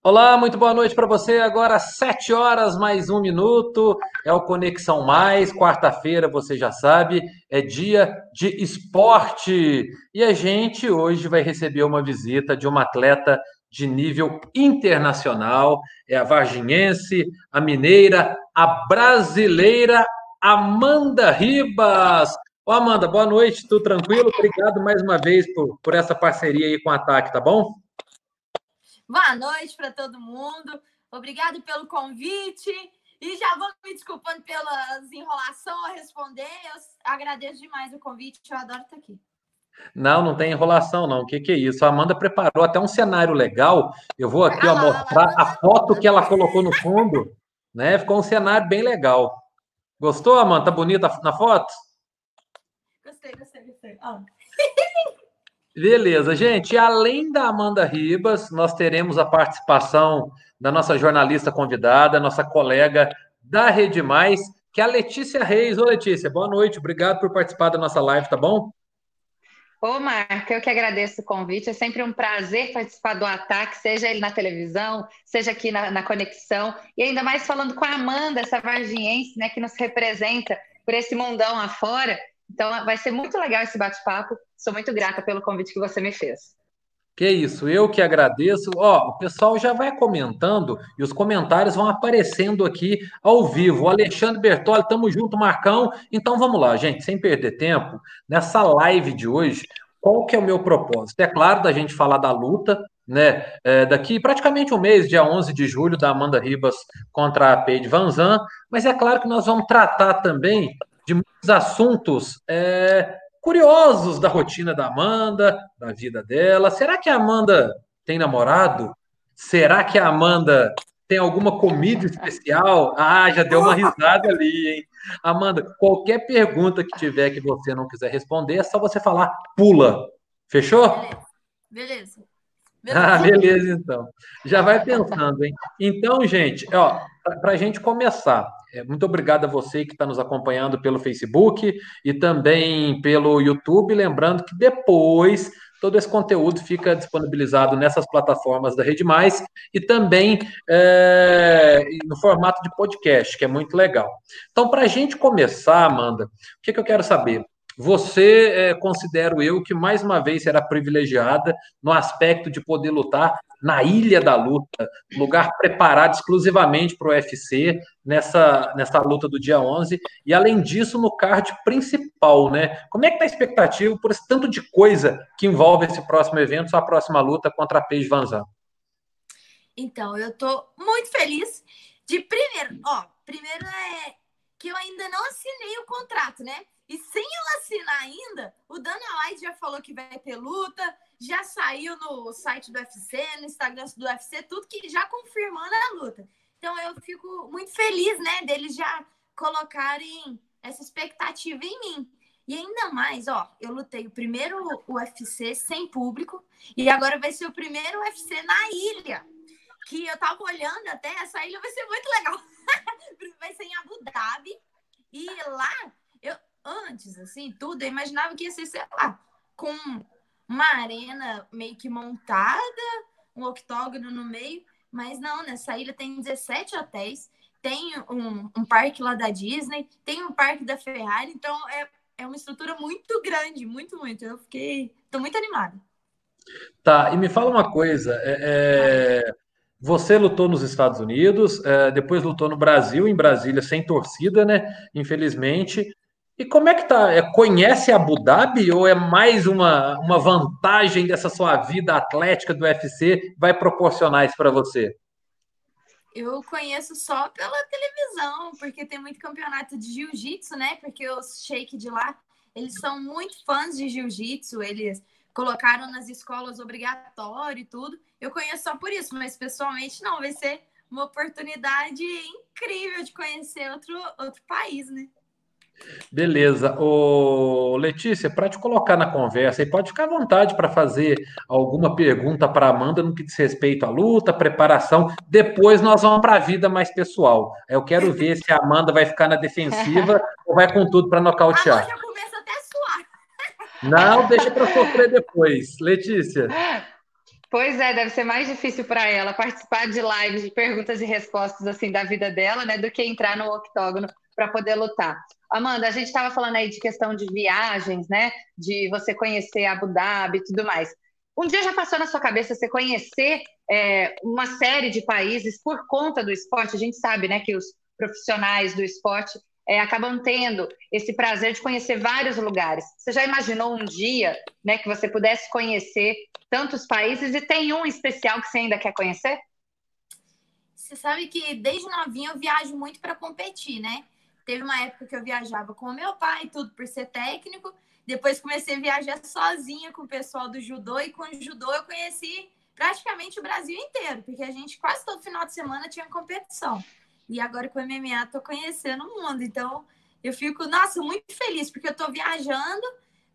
Olá, muito boa noite para você. Agora, sete horas mais um minuto. É o Conexão Mais. Quarta-feira, você já sabe, é dia de esporte. E a gente hoje vai receber uma visita de uma atleta de nível internacional. É a varginhense, a mineira, a brasileira Amanda Ribas. Ô, Amanda, boa noite, tudo tranquilo? Obrigado mais uma vez por, por essa parceria aí com o Ataque, tá bom? Boa noite para todo mundo. Obrigado pelo convite. E já vou me desculpando pelas enrolação a responder. Eu agradeço demais o convite. Eu adoro estar aqui. Não, não tem enrolação, não. O que, que é isso? A Amanda preparou até um cenário legal. Eu vou aqui ó, mostrar a foto que ela colocou no fundo. Né? Ficou um cenário bem legal. Gostou, Amanda? Tá bonita na foto? Gostei, gostei, gostei. Ah. Beleza, gente. Além da Amanda Ribas, nós teremos a participação da nossa jornalista convidada, nossa colega da Rede Mais, que é a Letícia Reis. Ô, Letícia, boa noite. Obrigado por participar da nossa live, tá bom? Ô, Marco, eu que agradeço o convite. É sempre um prazer participar do ataque, seja ele na televisão, seja aqui na, na Conexão. E ainda mais falando com a Amanda, essa varginhense, né, que nos representa por esse mundão afora. Então, vai ser muito legal esse bate-papo. Sou muito grata pelo convite que você me fez. Que isso, eu que agradeço. Ó, o pessoal já vai comentando e os comentários vão aparecendo aqui ao vivo. O Alexandre Bertoli, tamo junto, Marcão. Então vamos lá, gente, sem perder tempo, nessa live de hoje, qual que é o meu propósito? É claro da gente falar da luta, né? É, daqui praticamente um mês, dia 11 de julho, da Amanda Ribas contra a Paige Van Zan, mas é claro que nós vamos tratar também de muitos assuntos é, curiosos da rotina da Amanda, da vida dela. Será que a Amanda tem namorado? Será que a Amanda tem alguma comida especial? Ah, já deu uma risada ali, hein? Amanda, qualquer pergunta que tiver que você não quiser responder, é só você falar pula. Fechou? Beleza. beleza. Ah, beleza, então. Já vai pensando, hein? Então, gente, ó, para a gente começar, muito obrigado a você que está nos acompanhando pelo Facebook e também pelo YouTube. Lembrando que depois todo esse conteúdo fica disponibilizado nessas plataformas da Rede Mais e também é, no formato de podcast, que é muito legal. Então, para a gente começar, Amanda, o que, que eu quero saber? Você, é, considero eu, que mais uma vez será privilegiada no aspecto de poder lutar na Ilha da Luta, lugar preparado exclusivamente para o UFC, nessa, nessa luta do dia 11, e além disso, no card principal, né? Como é que está a expectativa por esse tanto de coisa que envolve esse próximo evento, sua próxima luta contra a Paige Van Zandt? Então, eu estou muito feliz de primeiro, ó, primeiro é que eu ainda não assinei o contrato, né? E sem eu assinar ainda, o Dana White já falou que vai ter luta, já saiu no site do UFC, no Instagram do UFC, tudo que já confirmando a luta. Então eu fico muito feliz, né, deles já colocarem essa expectativa em mim. E ainda mais, ó, eu lutei o primeiro UFC sem público e agora vai ser o primeiro UFC na ilha. Que eu tava olhando até, essa ilha vai ser muito legal. vai ser em Abu Dhabi. E lá antes, assim, tudo, eu imaginava que ia ser, sei lá, com uma arena meio que montada, um octógono no meio, mas não, nessa ilha tem 17 hotéis, tem um, um parque lá da Disney, tem um parque da Ferrari, então é, é uma estrutura muito grande, muito, muito. Eu fiquei, tô muito animada. Tá, e me fala uma coisa, é, é, você lutou nos Estados Unidos, é, depois lutou no Brasil, em Brasília, sem torcida, né? Infelizmente. E como é que tá? É, conhece Abu Dhabi ou é mais uma, uma vantagem dessa sua vida atlética do UFC vai proporcionar isso para você? Eu conheço só pela televisão, porque tem muito campeonato de jiu-jitsu, né? Porque os shake de lá, eles são muito fãs de jiu-jitsu, eles colocaram nas escolas obrigatório e tudo. Eu conheço só por isso, mas pessoalmente não, vai ser uma oportunidade incrível de conhecer outro, outro país, né? Beleza. Ô, Letícia, para te colocar na conversa, e pode ficar à vontade para fazer alguma pergunta para Amanda no que diz respeito à luta, preparação. Depois nós vamos para a vida mais pessoal. Eu quero ver se a Amanda vai ficar na defensiva ou vai com tudo para nocautear. Agora já começa até a suar. Não, deixa para sofrer depois. Letícia. Pois é, deve ser mais difícil para ela participar de lives de perguntas e respostas assim da vida dela, né, do que entrar no octógono para poder lutar. Amanda, a gente estava falando aí de questão de viagens, né, de você conhecer Abu Dhabi e tudo mais. Um dia já passou na sua cabeça você conhecer é, uma série de países por conta do esporte? A gente sabe, né, que os profissionais do esporte é, acabam tendo esse prazer de conhecer vários lugares. Você já imaginou um dia né, que você pudesse conhecer tantos países e tem um especial que você ainda quer conhecer? Você sabe que desde novinha eu viajo muito para competir, né? Teve uma época que eu viajava com o meu pai, tudo por ser técnico. Depois comecei a viajar sozinha com o pessoal do judô e com o judô eu conheci praticamente o Brasil inteiro, porque a gente quase todo final de semana tinha competição. E agora com o MMA tô conhecendo o mundo. Então, eu fico, nossa, muito feliz, porque eu tô viajando,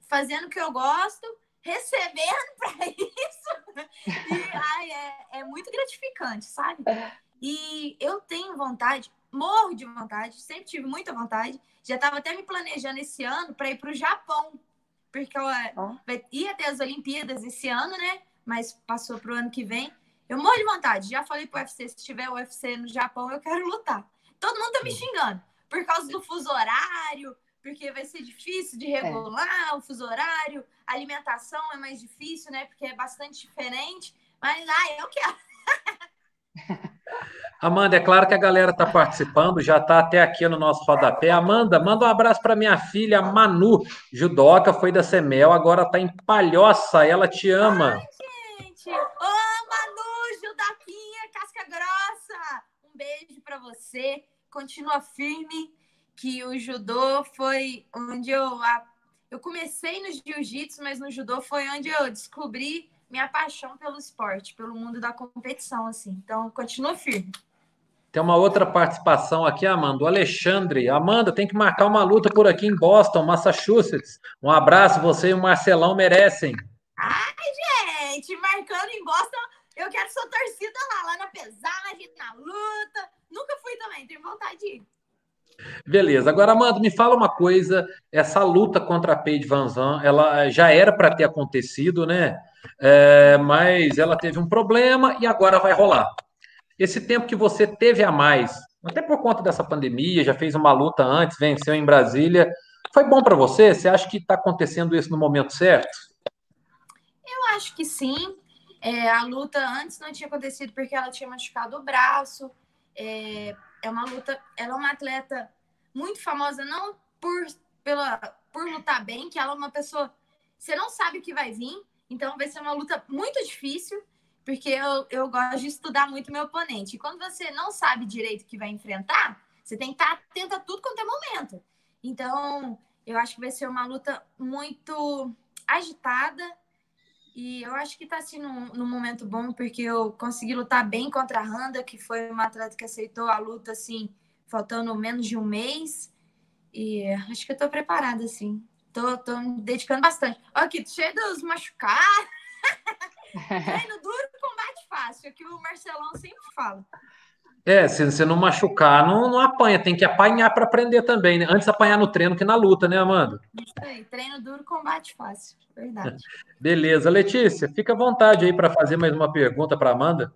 fazendo o que eu gosto, recebendo para isso. E ai, é, é muito gratificante, sabe? E eu tenho vontade, morro de vontade, sempre tive muita vontade. Já estava até me planejando esse ano para ir para o Japão, porque eu oh. ia ter as Olimpíadas esse ano, né? Mas passou para o ano que vem. Eu morro de vontade. Já falei pro UFC, se tiver UFC no Japão, eu quero lutar. Todo mundo tá me xingando. Por causa do fuso horário, porque vai ser difícil de regular é. o fuso horário. A alimentação é mais difícil, né? Porque é bastante diferente. Mas, ah, eu quero. Amanda, é claro que a galera está participando, já está até aqui no nosso rodapé. Amanda, manda um abraço para minha filha Manu, judoca, foi da Semel, agora está em Palhoça, ela te ama. Ai, gente! Ô, Manu, judoquinha, casca grossa! Um beijo para você, continua firme, que o judô foi onde eu... Eu comecei no jiu-jitsu, mas no judô foi onde eu descobri minha paixão pelo esporte, pelo mundo da competição, assim. Então, continua firme. Tem uma outra participação aqui, Amanda. O Alexandre. Amanda, tem que marcar uma luta por aqui em Boston, Massachusetts. Um abraço, você e o Marcelão merecem. Ai, gente, marcando em Boston, eu quero sua torcida lá, lá na pesagem, na luta. Nunca fui também, tenho vontade de ir. Beleza. Agora, Amanda, me fala uma coisa. Essa luta contra a Paige Van Zandt, ela já era para ter acontecido, né? É, mas ela teve um problema e agora vai rolar. Esse tempo que você teve a mais, até por conta dessa pandemia, já fez uma luta antes, venceu em Brasília, foi bom para você? Você acha que está acontecendo isso no momento certo? Eu acho que sim. É, a luta antes não tinha acontecido porque ela tinha machucado o braço. É, é uma luta. Ela é uma atleta muito famosa, não por, pela, por lutar bem, que ela é uma pessoa. Você não sabe o que vai vir, então vai ser uma luta muito difícil porque eu, eu gosto de estudar muito meu oponente. E quando você não sabe direito o que vai enfrentar, você tem que estar atento a tudo quanto é momento. Então, eu acho que vai ser uma luta muito agitada. E eu acho que está assim num, num, momento bom, porque eu consegui lutar bem contra a Randa, que foi uma atleta que aceitou a luta assim, faltando menos de um mês. E acho que eu estou preparada, assim. Tô, tô me dedicando bastante. Olha aqui, cheio dos machucados. Treino duro, combate fácil, é que o Marcelão sempre fala. É, se você não machucar, não, não apanha, tem que apanhar para aprender também, né? Antes apanhar no treino que na luta, né, Amanda? Isso aí, treino duro, combate fácil, verdade. Beleza, Letícia, fica à vontade aí para fazer mais uma pergunta para Amanda.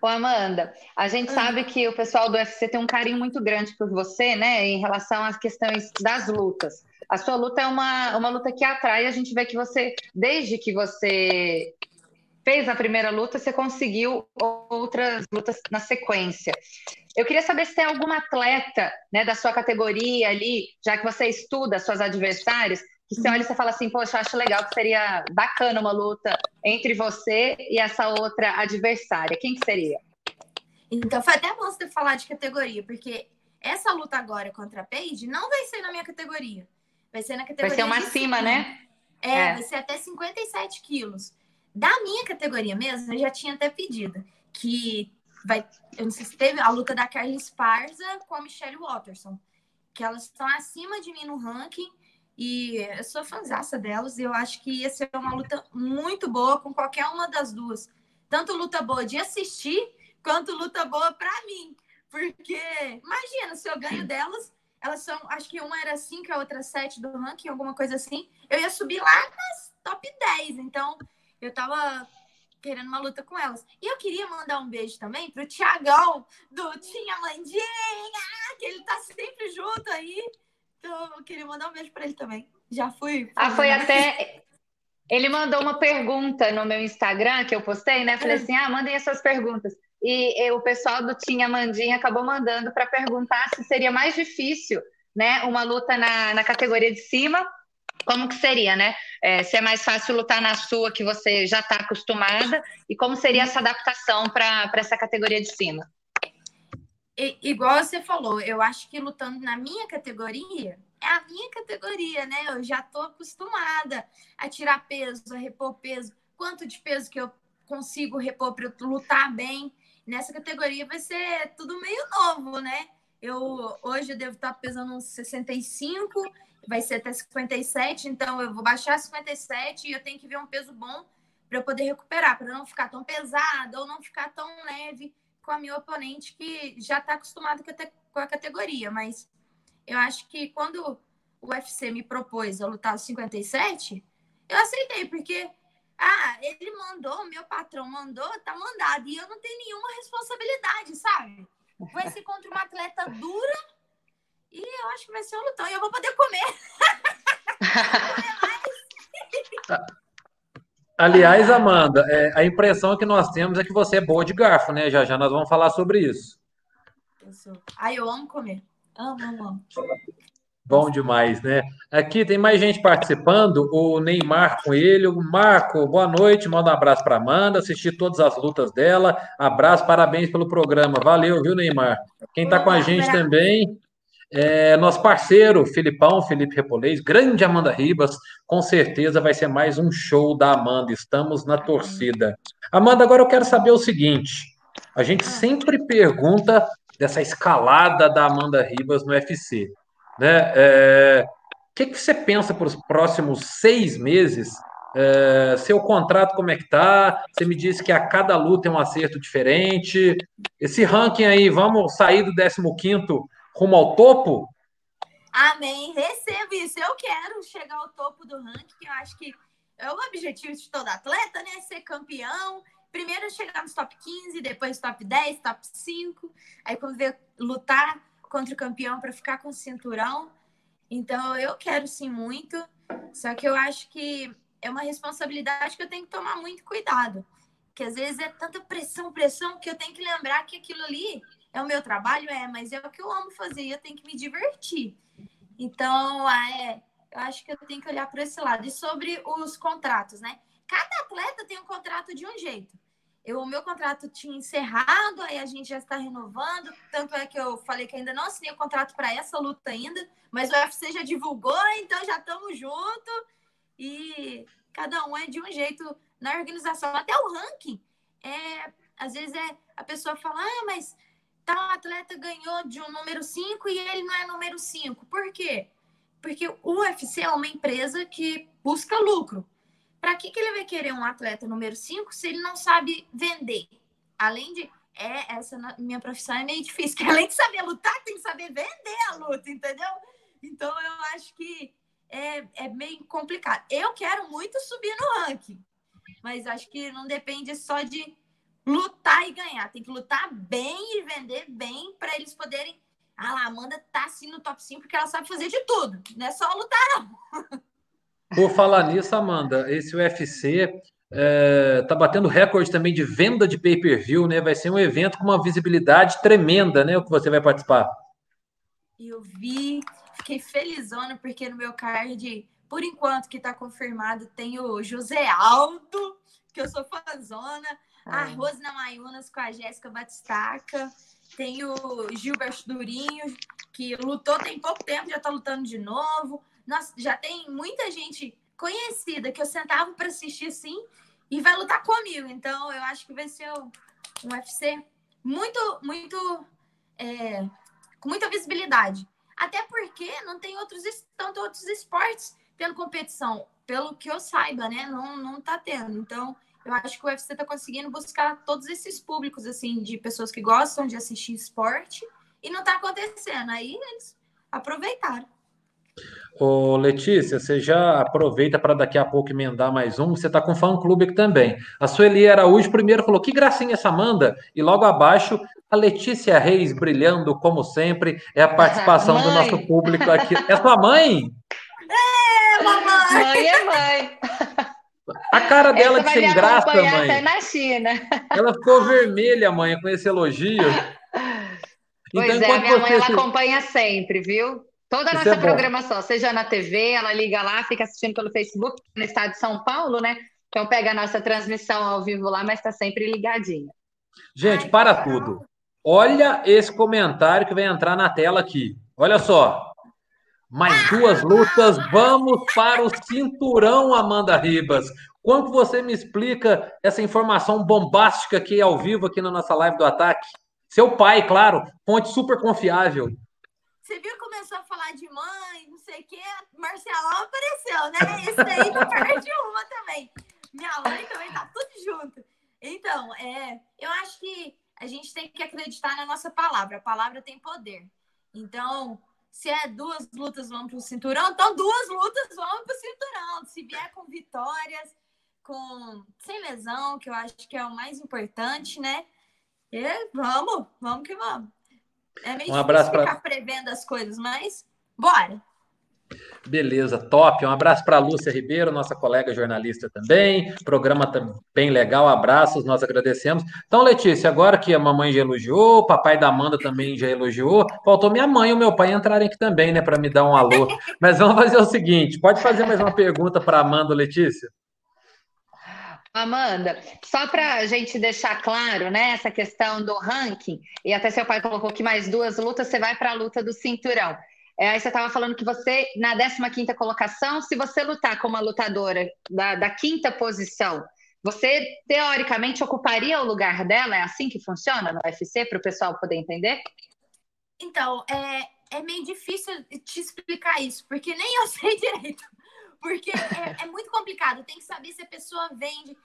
Ô, Amanda, a gente ah. sabe que o pessoal do UFC tem um carinho muito grande por você, né, em relação às questões das lutas. A sua luta é uma, uma luta que atrai, a gente vê que você, desde que você fez a primeira luta, você conseguiu outras lutas na sequência. Eu queria saber se tem alguma atleta né, da sua categoria ali, já que você estuda suas adversárias, que você olha e você fala assim, poxa, eu acho legal que seria bacana uma luta entre você e essa outra adversária. Quem que seria? Então, foi até bom você falar de categoria, porque essa luta agora contra a Paige não vai ser na minha categoria. Vai ser na categoria. Vai ser uma acima, né? É, é, vai ser até 57 quilos. Da minha categoria mesmo, eu já tinha até pedido que vai. Eu não sei se teve a luta da Carly Esparza com a Michelle Watterson. Que elas estão acima de mim no ranking. E eu sou fãzaça delas. Eu acho que ia ser uma luta muito boa com qualquer uma das duas. Tanto luta boa de assistir, quanto luta boa para mim. Porque, imagina, se eu ganho delas, elas são, acho que uma era 5, a outra 7 do ranking, alguma coisa assim. Eu ia subir lá nas top 10. Então, eu tava querendo uma luta com elas. E eu queria mandar um beijo também pro Tiagão, do Tinha Mandinha, que ele tá sempre junto aí. Então, eu queria mandar um beijo para ele também. Já fui. Ah, foi até. Ele mandou uma pergunta no meu Instagram que eu postei, né? Falei assim: ah, mandem as suas perguntas. E, e o pessoal do Tinha Mandinha acabou mandando para perguntar se seria mais difícil, né? Uma luta na, na categoria de cima como que seria, né? É, se é mais fácil lutar na sua, que você já está acostumada, e como seria essa adaptação para essa categoria de cima? E, igual você falou, eu acho que lutando na minha categoria, é a minha categoria, né? Eu já estou acostumada a tirar peso, a repor peso. Quanto de peso que eu consigo repor para lutar bem? Nessa categoria vai ser tudo meio novo, né? Eu hoje eu devo estar pesando uns 65 vai ser até 57, então eu vou baixar 57 e eu tenho que ver um peso bom para eu poder recuperar, para não ficar tão pesada ou não ficar tão leve com a minha oponente que já está acostumada com a categoria. Mas eu acho que quando o UFC me propôs a lutar os 57, eu aceitei, porque ah, ele mandou, meu patrão mandou, tá mandado, e eu não tenho nenhuma responsabilidade, sabe? Vai ser contra uma atleta dura e eu acho que vai ser um lutão. E eu vou poder comer. Aliás, Amanda, é, a impressão que nós temos é que você é boa de garfo, né? Já já nós vamos falar sobre isso. Eu sou. Ai, eu amo comer. Amo, amo, amo. Bom demais, né? Aqui tem mais gente participando. O Neymar Coelho. Marco, boa noite. Manda um abraço para Amanda. Assisti todas as lutas dela. Abraço, parabéns pelo programa. Valeu, viu, Neymar? Quem está com a gente também é, nosso parceiro, Filipão, Felipe Repolês, grande Amanda Ribas, com certeza vai ser mais um show da Amanda. Estamos na torcida. Amanda, agora eu quero saber o seguinte: a gente sempre pergunta dessa escalada da Amanda Ribas no UFC. Né? É, o que, que você pensa para os próximos seis meses? É, seu contrato, como é que tá? Você me disse que a cada luta é um acerto diferente. Esse ranking aí, vamos sair do 15 rumo ao topo? Amém. Recebo isso. Eu quero chegar ao topo do ranking. Eu acho que é o objetivo de todo atleta, né? Ser campeão. Primeiro chegar nos top 15, depois top 10, top 5. Aí quando ver lutar contra o campeão para ficar com o cinturão. Então eu quero sim muito. Só que eu acho que é uma responsabilidade que eu tenho que tomar muito cuidado. Que às vezes é tanta pressão, pressão, que eu tenho que lembrar que aquilo ali é o meu trabalho? É, mas é o que eu amo fazer e eu tenho que me divertir. Então, é, eu acho que eu tenho que olhar para esse lado. E sobre os contratos, né? Cada atleta tem um contrato de um jeito. Eu, o meu contrato tinha encerrado, aí a gente já está renovando. Tanto é que eu falei que ainda não assinei o contrato para essa luta ainda, mas o UFC já divulgou, então já estamos juntos. E cada um é de um jeito na organização. Até o ranking. É, às vezes é, a pessoa fala, ah, mas tal atleta ganhou de um número 5 e ele não é número 5. Por quê? Porque o UFC é uma empresa que busca lucro. Para que, que ele vai querer um atleta número 5 se ele não sabe vender? Além de. É, essa minha profissão é meio difícil, que além de saber lutar, tem que saber vender a luta, entendeu? Então eu acho que é, é meio complicado. Eu quero muito subir no ranking, mas acho que não depende só de lutar e ganhar. Tem que lutar bem e vender bem para eles poderem. Ah lá, Amanda tá assim no top 5 porque ela sabe fazer de tudo. Não é só lutar, não. Por falar nisso, Amanda, esse UFC é, tá batendo recorde também de venda de pay-per-view, né? Vai ser um evento com uma visibilidade tremenda, né? O que você vai participar. Eu vi, fiquei felizona, porque no meu card, por enquanto que tá confirmado, tem o José Aldo, que eu sou fãzona. A Rosna Mayunas com a Jéssica Batistaca. Tem o Gilberto Durinho, que lutou tem pouco tempo, já está lutando de novo. Nossa, já tem muita gente conhecida que eu sentava para assistir assim e vai lutar comigo. Então, eu acho que vai ser um UFC muito, muito. É, com muita visibilidade. Até porque não tem outros, tanto outros esportes tendo competição. Pelo que eu saiba, né? Não, não tá tendo. Então, eu acho que o UFC está conseguindo buscar todos esses públicos, assim, de pessoas que gostam de assistir esporte e não está acontecendo. Aí eles aproveitaram. Ô, Letícia, você já aproveita para daqui a pouco emendar mais um. Você está com fã-clube aqui também. A Sueli Araújo primeiro falou: que gracinha essa Amanda. E logo abaixo, a Letícia Reis brilhando, como sempre. É a participação do nosso público aqui. É sua mãe? Mamãe! Mãe é mãe. A cara dela de sem graça, mãe. Até na China. Ela ficou vermelha, mãe, com esse elogio. Pois então, é, minha mãe ela acompanha sempre, viu? Toda a nossa é programação, seja na TV, ela liga lá, fica assistindo pelo Facebook, no estado de São Paulo, né? Então pega a nossa transmissão ao vivo lá, mas está sempre ligadinha. Gente, para tudo. Olha esse comentário que vai entrar na tela aqui. Olha só. Mais duas lutas, vamos para o cinturão, Amanda Ribas. Como você me explica essa informação bombástica aqui ao vivo aqui na nossa live do ataque? Seu pai, claro, fonte super confiável. Você viu que começou a falar de mãe, não sei o quê, Marcelão apareceu, né? Esse daí não perde uma também. Minha mãe também tá tudo junto. Então, é, eu acho que a gente tem que acreditar na nossa palavra. A palavra tem poder. Então, se é duas lutas vão para o cinturão, então duas lutas vão para o cinturão. Se vier com vitórias, com sem lesão, que eu acho que é o mais importante, né? E vamos, vamos que vamos. É meio um abraço difícil ficar pra... prevendo as coisas, mas bora. Beleza, top. Um abraço para a Lúcia Ribeiro, nossa colega jornalista também. Programa bem legal, abraços, nós agradecemos. Então, Letícia, agora que a mamãe já elogiou, o papai da Amanda também já elogiou, faltou minha mãe e o meu pai entrarem aqui também, né, para me dar um alô. Mas vamos fazer o seguinte: pode fazer mais uma pergunta para Amanda, Letícia? Amanda, só para a gente deixar claro, né, essa questão do ranking, e até seu pai colocou que mais duas lutas, você vai para a luta do cinturão. É, aí você estava falando que você, na 15 colocação, se você lutar como uma lutadora da, da quinta posição, você, teoricamente, ocuparia o lugar dela? É assim que funciona no UFC, para o pessoal poder entender? Então, é, é meio difícil te explicar isso, porque nem eu sei direito. Porque é, é, muito complicado. Tem que saber se a pessoa vende.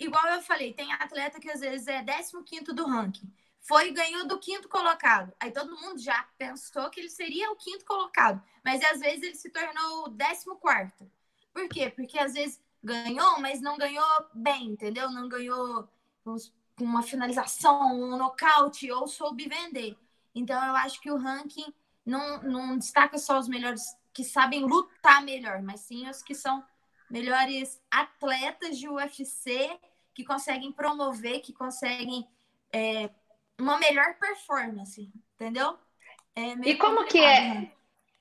Igual eu falei, tem atleta que às vezes é 15 do ranking. Foi e ganhou do quinto colocado. Aí todo mundo já pensou que ele seria o quinto colocado. Mas às vezes ele se tornou o décimo quarto. Por quê? Porque às vezes ganhou, mas não ganhou bem, entendeu? Não ganhou com uma finalização, um nocaute, ou soube vender. Então eu acho que o ranking não, não destaca só os melhores que sabem lutar melhor, mas sim os que são melhores atletas de UFC, que conseguem promover, que conseguem é, uma melhor performance, entendeu? É e como que é? Né?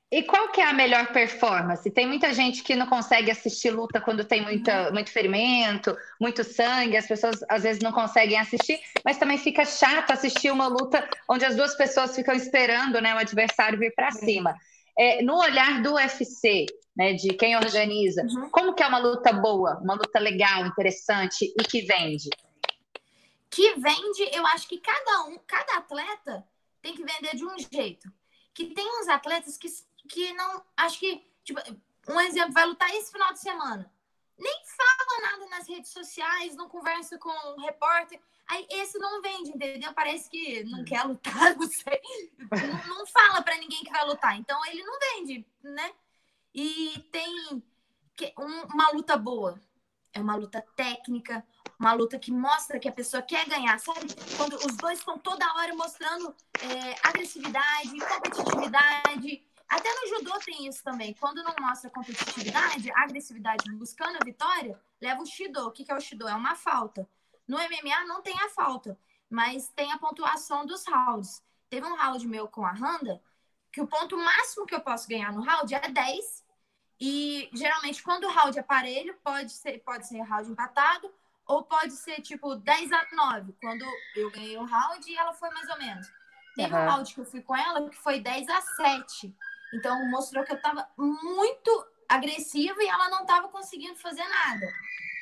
E qual que é a melhor performance? Tem muita gente que não consegue assistir luta quando tem muita, uhum. muito ferimento, muito sangue, as pessoas às vezes não conseguem assistir, mas também fica chato assistir uma luta onde as duas pessoas ficam esperando né, o adversário vir para cima é, no olhar do UFC, né, de quem organiza, uhum. como que é uma luta boa, uma luta legal, interessante e que vende? Que vende, eu acho que cada um, cada atleta tem que vender de um jeito. Que tem uns atletas que, que não, acho que, tipo, um exemplo, vai lutar esse final de semana. Nem fala nada nas redes sociais, não conversa com um repórter. Aí esse não vende, entendeu? Parece que não quer lutar, não sei. Não, não fala para ninguém que vai lutar. Então ele não vende, né? E tem uma luta boa. É uma luta técnica, uma luta que mostra que a pessoa quer ganhar, sabe? Quando os dois estão toda hora mostrando é, agressividade, competitividade. Até no judô tem isso também. Quando não mostra competitividade, agressividade buscando a vitória, leva o shido. O que é o shido? É uma falta. No MMA não tem a falta, mas tem a pontuação dos rounds. Teve um round meu com a Randa, que o ponto máximo que eu posso ganhar no round é 10. E geralmente, quando o round é parelho, pode ser, pode ser round empatado, ou pode ser tipo 10 a 9, quando eu ganhei o round e ela foi mais ou menos. Teve uhum. um round que eu fui com ela que foi 10 a 7. Então mostrou que eu tava muito agressiva e ela não tava conseguindo fazer nada.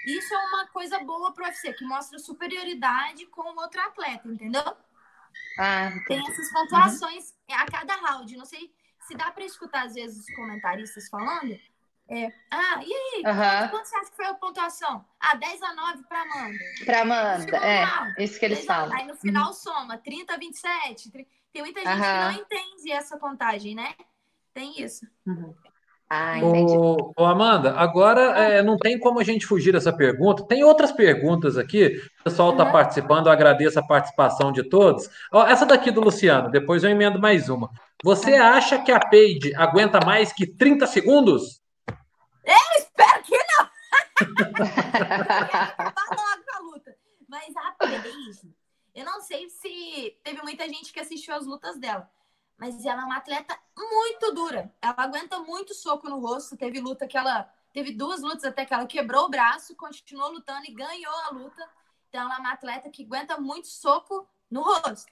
Isso é uma coisa boa para o UFC, que mostra superioridade com o outro atleta, entendeu? Ah, Tem essas pontuações uhum. a cada round. Não sei se dá para escutar, às vezes, os comentaristas falando. É, ah, e aí? Uhum. Quanto você acha que foi a pontuação? Ah, 10 a 9 para Amanda. Para Amanda, é. Isso que eles falam. Aí no final uhum. soma 30 a 27. Tem muita gente uhum. que não entende essa contagem, né? Tem isso. Uhum. Ah, entendi. Ô, ô, Amanda, agora é, não tem como a gente fugir dessa pergunta. Tem outras perguntas aqui. O pessoal está Uhum. participando, eu agradeço a participação de todos. Ó, essa daqui do Luciano, depois eu emendo mais uma. Você acha que a Paige aguenta mais que 30 segundos? Espero que não! logo a luta. Mas a Paige, eu não sei se teve muita gente que assistiu as lutas dela. Mas ela é uma atleta muito dura. Ela aguenta muito soco no rosto. Teve luta que ela. Teve duas lutas até que ela quebrou o braço, continuou lutando e ganhou a luta. Então, ela é uma atleta que aguenta muito soco no rosto.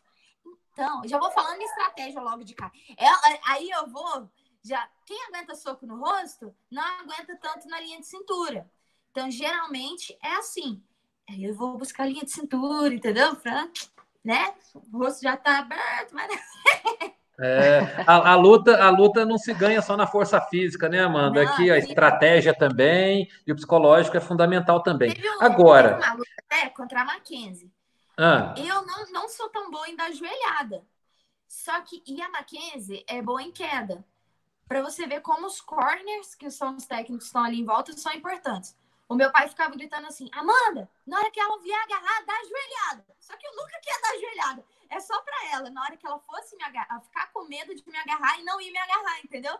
Então, já vou falando estratégia logo de cá. Ela, aí eu vou. Já, quem aguenta soco no rosto não aguenta tanto na linha de cintura. Então, geralmente é assim. Aí eu vou buscar a linha de cintura, entendeu? Pra, né? O rosto já tá aberto, mas É, a, a luta, a luta não se ganha só na força física, né, Amanda? Não, Aqui a estratégia também e o psicológico é fundamental também. Teve, um, Agora, teve uma luta até contra a Mackenzie. Ah, Eu não, não sou tão boa em dar joelhada. Só que e a Mackenzie é boa em queda. Para você ver como os corners, que são os técnicos que estão ali em volta, são importantes. O meu pai ficava gritando assim: Amanda, na hora que ela vier agarrar, dá joelhada. Só que eu nunca queria dar joelhada. É só para ela, na hora que ela fosse me agarrar, ficar com medo de me agarrar e não ir me agarrar, entendeu?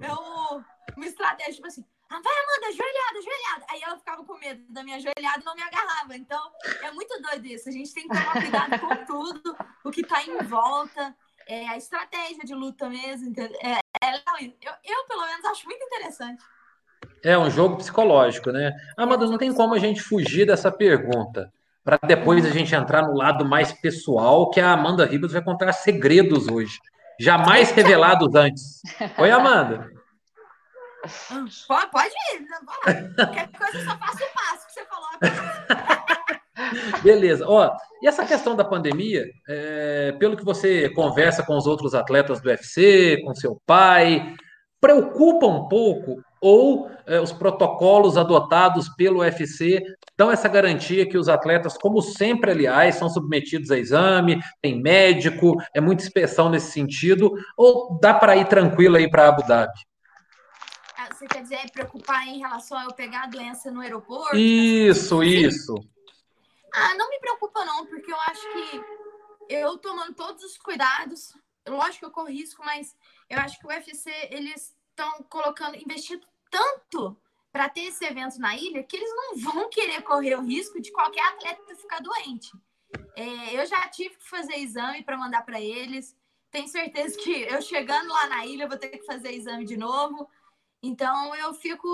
Eu, uma estratégia, tipo assim, ah, vai, Amanda, joelhada, joelhada. Aí ela ficava com medo da minha joelhada e não me agarrava. Então, é muito doido isso. A gente tem que tomar cuidado com tudo, o que tá em volta, é, a estratégia de luta mesmo. É, é eu, eu, pelo menos, acho muito interessante. é um jogo psicológico, né? Amanda, não tem como a gente fugir dessa pergunta. Para depois a gente entrar no lado mais pessoal, que a Amanda Ribas vai contar segredos hoje. Jamais revelados antes. Oi, Amanda. Pode, ir, né? vai lá. Qualquer coisa eu só faço o passo que você falou. Beleza. Ó, e essa questão da pandemia, é, pelo que você conversa com os outros atletas do UFC, com seu pai, preocupa um pouco ou é, os protocolos adotados pelo UFC dão essa garantia que os atletas, como sempre, aliás, são submetidos a exame, tem médico, é muita inspeção nesse sentido, ou dá para ir tranquilo aí para Abu Dhabi? Você quer dizer preocupar em relação a eu pegar a doença no aeroporto? Isso, isso. Ah, não me preocupa não, porque eu acho que eu tomando todos os cuidados, lógico que eu corro risco, mas eu acho que o UFC, eles estão colocando, investindo tanto para ter esse evento na ilha, que eles não vão querer correr o risco de qualquer atleta ficar doente. É, eu já tive que fazer exame para mandar para eles, tenho certeza que eu chegando lá na ilha vou ter que fazer exame de novo, então eu fico,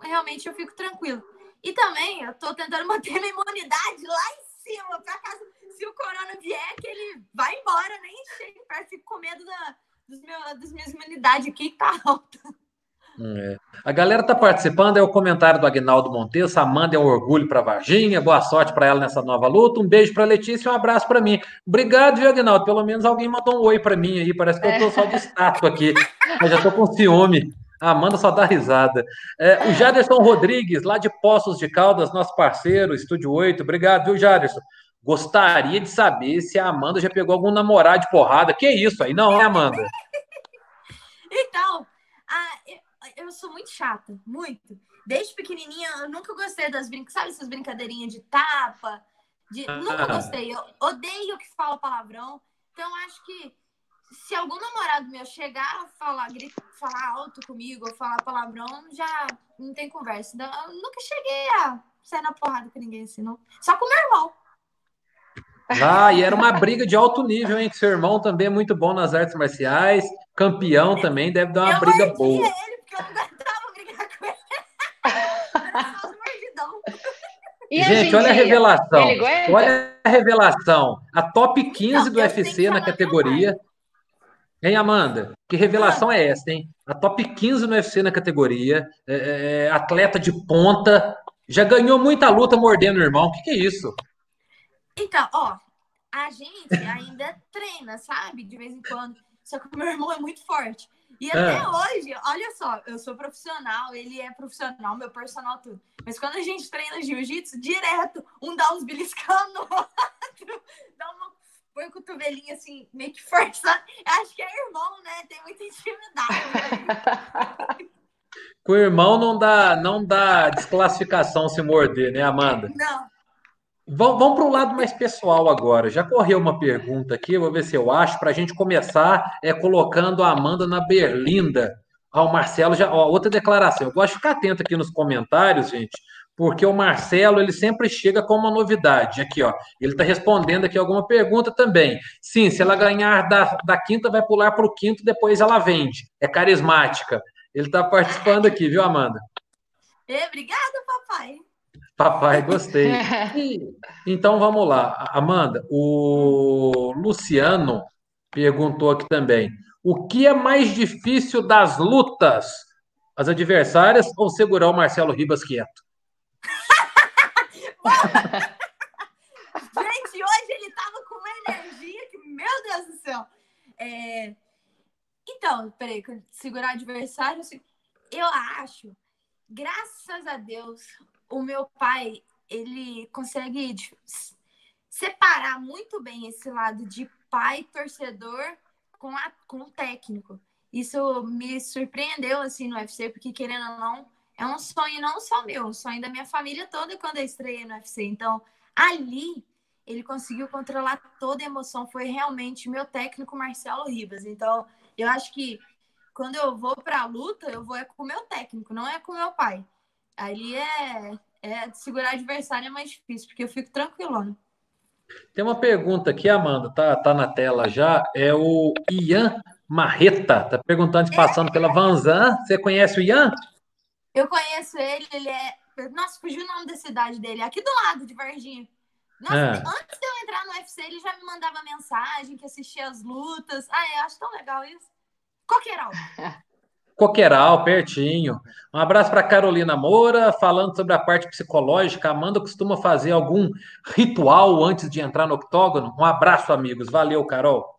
realmente eu fico tranquilo. E também eu tô tentando manter minha imunidade lá em cima, para caso se o corona vier, que ele vai embora, nem chega perto, fico com medo da, dos meu, das minhas imunidades aqui que tá alta. É. A galera tá participando, é o comentário do Agnaldo Montes. Amanda é um orgulho para Varginha. Boa sorte para ela nessa nova luta. Um beijo para Letícia e um abraço para mim. Obrigado, viu, Agnaldo? Pelo menos alguém mandou um oi para mim aí. Parece que eu tô só de estátua aqui. Eu já tô com ciúme. A Amanda só dá risada. É, o Jaderson Rodrigues, lá de Poços de Caldas, nosso parceiro, Estúdio 8. Obrigado, viu, Jaderson? Gostaria de saber se a Amanda já pegou algum namorado de porrada. Que isso aí? Não, é, Amanda? Então, a, eu, eu sou muito chata, muito. Desde pequenininha, eu nunca gostei das brincadeiras, sabe essas brincadeirinhas de tapa? De, nunca gostei. Eu odeio que fala palavrão. Então, acho que se algum namorado meu chegar a falar, grita, falar alto comigo ou falar palavrão, já não tem conversa. Então, eu nunca cheguei a sair na porrada com ninguém assim, não. Só com meu irmão. Ah, e era uma briga de alto nível, hein? Que seu irmão também é muito bom nas artes marciais, campeão também, deve dar uma eu briga boa. ele porque eu não aguentava brigar com ele. E Gente, olha a revelação. Olha a revelação. A top 15 Não, do UFC na categoria. Hein, Amanda? Que revelação é essa, hein? A top 15 no UFC na categoria. é, é, atleta de ponta. Já ganhou muita luta mordendo o irmão. O que, que é isso? Então, ó, a gente ainda treina, sabe? De vez em quando. Só que o meu irmão é muito forte. E até Ah. hoje, olha só, eu sou profissional, ele é profissional, meu personal tudo. Mas quando a gente treina jiu-jitsu, direto, um dá uns beliscando no outro, dá uma. Põe o cotovelinho assim, meio que forçando. Acho que é irmão, né? Tem muita intimidade. Com o irmão não dá, não dá desclassificação se morder, né, Amanda? Não. Vamos, vamos para o lado mais pessoal agora. Já correu uma pergunta aqui, vou ver se eu acho, para a gente começar é colocando a Amanda na berlinda. Ah, o Marcelo já. Ó, outra declaração. Eu gosto de ficar atento aqui nos comentários, gente, porque o Marcelo ele sempre chega com uma novidade. Aqui, ó. Ele está respondendo aqui alguma pergunta também. Sim, se ela ganhar da, da quinta, vai pular para o quinto, depois ela vende. É carismática. Ele está participando aqui, viu, Amanda? Obrigada, papai. Papai, gostei. Então vamos lá, Amanda. O Luciano perguntou aqui também: o que é mais difícil das lutas? As adversárias ou segurar o Marcelo Ribas quieto? Gente, hoje ele tava com uma energia que, meu Deus do céu. É... Então, peraí, segurar adversário, eu acho, graças a Deus, o meu pai, ele consegue separar muito bem esse lado de pai torcedor com, a, com o técnico. Isso me surpreendeu assim no UFC, porque querendo ou não, é um sonho não só meu, um sonho da minha família toda quando eu estreiei no UFC. Então, ali ele conseguiu controlar toda a emoção. Foi realmente meu técnico Marcelo Ribas. Então, eu acho que quando eu vou para a luta, eu vou é com o meu técnico, não é com o meu pai. Ali é, é segurar adversário é mais difícil, porque eu fico tranquilona. Tem uma pergunta aqui, Amanda, tá, tá na tela já. É o Ian Marreta, tá perguntando, passando pela Vanzan. Você conhece o Ian? Eu conheço ele, ele é. Nossa, fugiu o nome da cidade dele, aqui do lado de Varginha. Nossa, é. antes de eu entrar no UFC, ele já me mandava mensagem que assistia as lutas. Ah, eu acho tão legal isso. Coqueiral. Coqueiral, pertinho. Um abraço para Carolina Moura, falando sobre a parte psicológica. Amanda costuma fazer algum ritual antes de entrar no octógono? Um abraço, amigos. Valeu, Carol.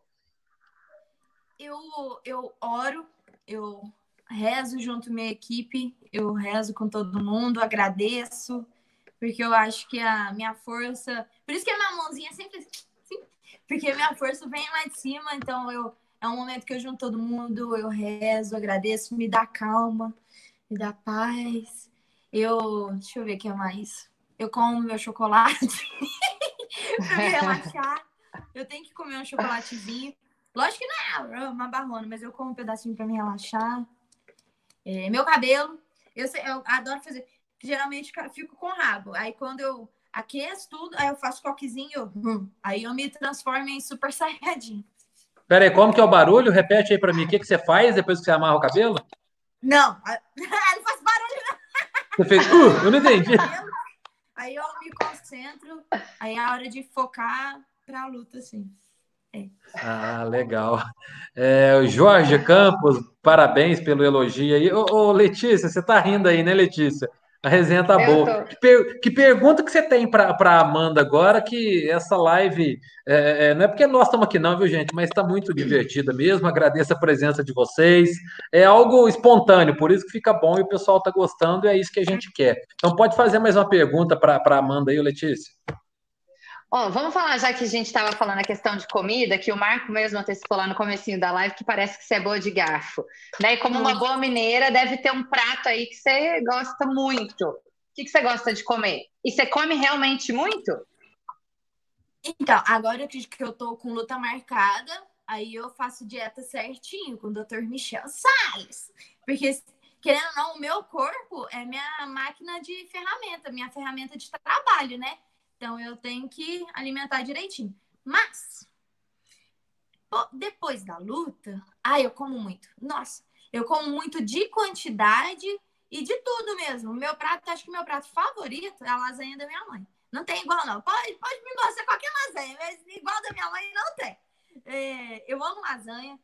Eu, eu oro, eu rezo junto com minha equipe, eu rezo com todo mundo, agradeço, porque eu acho que a minha força. Por isso que a minha mãozinha sempre assim, porque a minha força vem lá de cima, então eu é um momento que eu junto todo mundo, eu rezo, agradeço, me dá calma, me dá paz. Eu, deixa eu ver o que é mais. Eu como meu chocolate para me relaxar. Eu tenho que comer um chocolatezinho. Lógico que não é uma barrona, mas eu como um pedacinho para me relaxar. É, meu cabelo, eu, sei, eu adoro fazer. Geralmente fico com rabo. Aí quando eu aqueço tudo, aí eu faço coquezinho, hum, aí eu me transformo em super saiyajin. Pera aí, como que é o barulho? Repete aí para mim. O que, que você faz depois que você amarra o cabelo? Não, não faz barulho, não. Você fez, uh, eu não entendi. Aí eu me concentro, aí é a hora de focar para a luta, assim. É. Ah, legal. É, Jorge Campos, parabéns pelo elogio aí. Ô, ô, Letícia, você tá rindo aí, né, Letícia? A resenha tá boa. Que, per que, pergunta que você tem para a Amanda agora, que essa live, é, é, não é porque nós estamos aqui não, viu, gente, mas está muito divertida mesmo, agradeço a presença de vocês, é algo espontâneo, por isso que fica bom e o pessoal está gostando e é isso que a gente quer. Então pode fazer mais uma pergunta para a Amanda aí, Letícia. Oh, vamos falar, já que a gente estava falando a questão de comida, que o Marco mesmo antecipou lá no comecinho da live, que parece que você é boa de garfo. Né? E como uma boa mineira, deve ter um prato aí que você gosta muito. O que, que você gosta de comer? E você come realmente muito? Então, agora que eu tô com luta marcada, aí eu faço dieta certinho com o Dr. Michel Salles. Porque, querendo ou não, o meu corpo é minha máquina de ferramenta, minha ferramenta de trabalho, né? Então eu tenho que alimentar direitinho. Mas depois da luta, ah, eu como muito. Nossa, eu como muito de quantidade e de tudo mesmo. Meu prato, acho que meu prato favorito é a lasanha da minha mãe. Não tem igual, não. Pode, pode me mostrar qualquer lasanha, mas igual da minha mãe não tem. É, eu amo lasanha,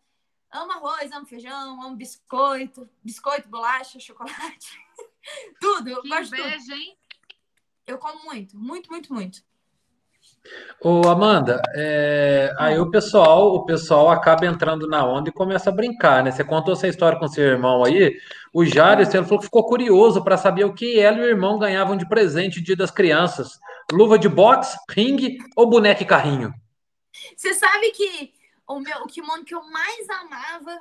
amo arroz, amo feijão, amo biscoito, biscoito, bolacha, chocolate. tudo, eu que gosto inveja, tudo. hein? Eu como muito, muito, muito, muito. Ô, Amanda, é, aí o pessoal, o pessoal acaba entrando na onda e começa a brincar, né? Você contou essa história com seu irmão aí. O Jair, ele falou que ficou curioso para saber o que ela e o irmão ganhavam de presente Dia das Crianças. Luva de boxe, ringue ou boneco e carrinho? Você sabe que o, meu, o kimono que eu mais amava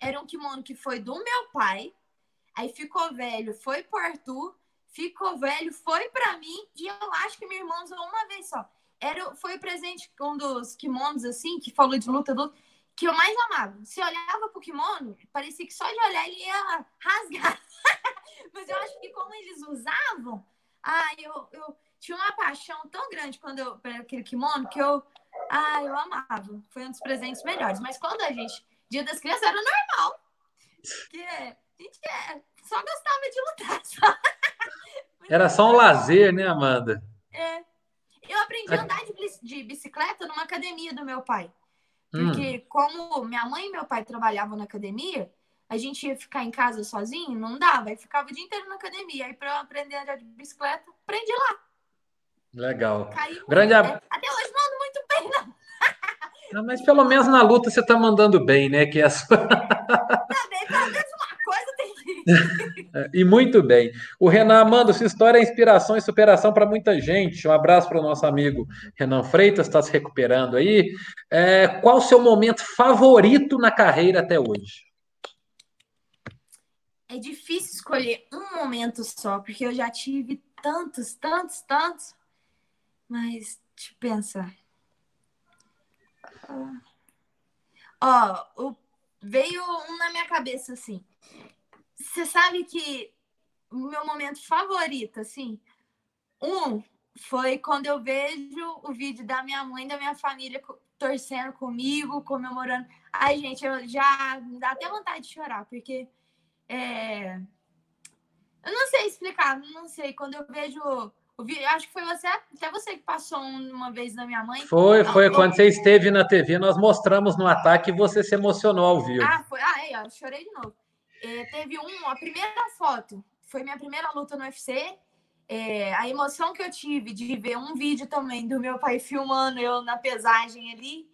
era um kimono que foi do meu pai. Aí ficou velho, foi pro Arthur, ficou velho, foi para mim, e eu acho que minha irmã usou uma vez só. Era, foi o presente, um dos kimonos, assim, que falou de luta, que eu mais amava. Se olhava pro kimono, parecia que só de olhar ele ia rasgar. Mas eu acho que como eles usavam, ah, eu, eu tinha uma paixão tão grande quando eu para aquele kimono que eu, ah, eu amava. Foi um dos presentes melhores. Mas quando a gente, Dia das Crianças era normal. Porque a gente é, só gostava de lutar. Só. Era só um lazer, né, Amanda? É. Eu aprendi a andar de bicicleta numa academia do meu pai. Porque hum. como minha mãe e meu pai trabalhavam na academia, a gente ia ficar em casa sozinho, não dava. Aí ficava o dia inteiro na academia. Aí para eu aprender a andar de bicicleta, aprendi lá. Legal. Caí Grande ab... Até hoje não ando muito bem, não. não. Mas pelo menos na luta você está mandando bem, né? Que é a sua... Pelo menos uma coisa tem que... É, e muito bem. O Renan Amanda, sua história é inspiração e superação para muita gente. Um abraço para o nosso amigo Renan Freitas, está se recuperando aí. É, qual o seu momento favorito na carreira até hoje? é difícil escolher um momento só, porque eu já tive tantos, tantos, tantos. Mas, te pensa. Ó, oh, veio um na minha cabeça assim. Você sabe que o meu momento favorito, assim, um foi quando eu vejo o vídeo da minha mãe, da minha família torcendo comigo, comemorando. Ai, gente, eu já dá até vontade de chorar, porque é... Eu não sei explicar, não sei. Quando eu vejo o vídeo, acho que foi você, até você que passou uma vez na minha mãe. Foi, foi. Eu... Quando você esteve na TV, nós mostramos no ataque e você se emocionou ao vivo. Ah, foi. Ah, aí, ó, chorei de novo. É, teve um, a primeira foto, foi minha primeira luta no UFC. É, a emoção que eu tive de ver um vídeo também do meu pai filmando eu na pesagem ali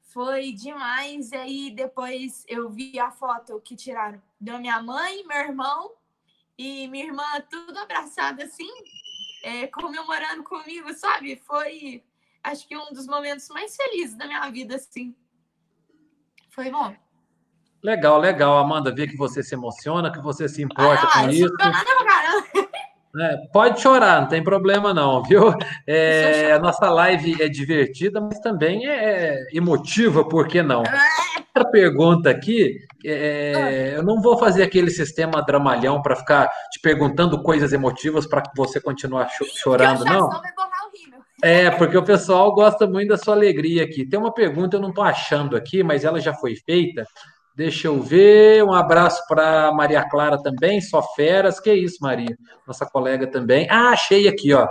foi demais. E aí depois eu vi a foto que tiraram da minha mãe, meu irmão e minha irmã, tudo abraçada assim, é, comemorando comigo, sabe? Foi, acho que um dos momentos mais felizes da minha vida, assim. Foi bom. Legal, legal, Amanda, ver que você se emociona, que você se importa ah, com isso. É, pode chorar, não tem problema não, viu? É, a nossa live é divertida, mas também é emotiva, por que não? Outra pergunta aqui, é, eu não vou fazer aquele sistema dramalhão para ficar te perguntando coisas emotivas para você continuar chorando, não. É, porque o pessoal gosta muito da sua alegria aqui. Tem uma pergunta, eu não estou achando aqui, mas ela já foi feita. Deixa eu ver. Um abraço para Maria Clara também, só feras. Que isso, Maria? Nossa colega também. Ah, achei aqui, ó.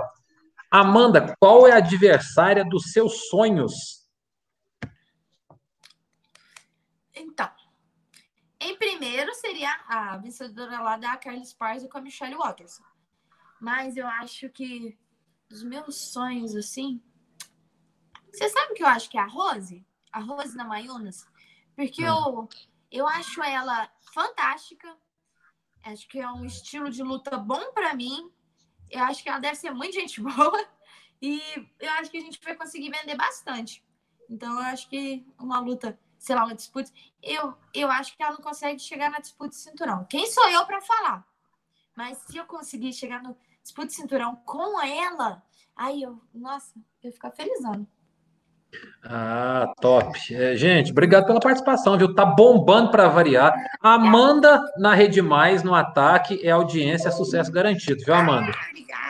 Amanda, qual é a adversária dos seus sonhos? Então, em primeiro seria a vencedora lá da Carly Sparso com a Michelle Watterson. Mas eu acho que dos meus sonhos, assim. Você sabe o que eu acho que é a Rose? A Rose na Mayunas? Porque hum. eu eu acho ela fantástica. Acho que é um estilo de luta bom para mim. Eu acho que ela deve ser muito gente boa. E eu acho que a gente vai conseguir vender bastante. Então, eu acho que uma luta, sei lá, uma disputa. Eu, eu acho que ela não consegue chegar na disputa de cinturão. Quem sou eu para falar? Mas se eu conseguir chegar no disputa de cinturão com ela, aí eu, nossa, eu ficar felizão. Ah, top. É, gente, obrigado pela participação, viu? Tá bombando para variar. Amanda na Rede Mais, no ataque, é audiência, sucesso garantido, viu, Amanda?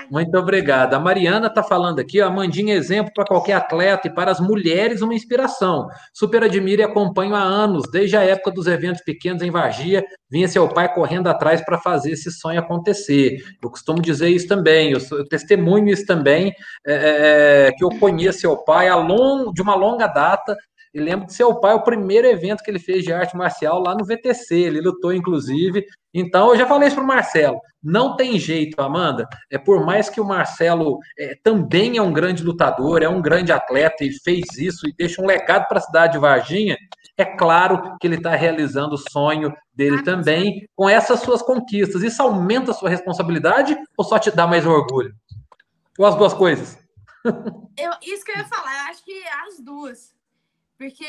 Muito obrigado. A Mariana está falando aqui, ó, Amandinha, exemplo para qualquer atleta e para as mulheres, uma inspiração. Super admiro e acompanho há anos, desde a época dos eventos pequenos em Vargia, vinha seu pai correndo atrás para fazer esse sonho acontecer. Eu costumo dizer isso também, eu, eu testemunho isso também, é, é, é que eu conheço seu pai long, de uma longa data, e lembro que seu pai, o primeiro evento que ele fez de arte marcial lá no VTC, ele lutou inclusive. Então, eu já falei isso para o Marcelo. Não tem jeito, Amanda. É por mais que o Marcelo é, também é um grande lutador, é um grande atleta e fez isso e deixa um legado para a cidade de Varginha. É claro que ele está realizando o sonho dele ah, também com essas suas conquistas. Isso aumenta a sua responsabilidade ou só te dá mais orgulho? Ou as duas coisas? Eu, isso que eu ia falar, eu acho que as duas porque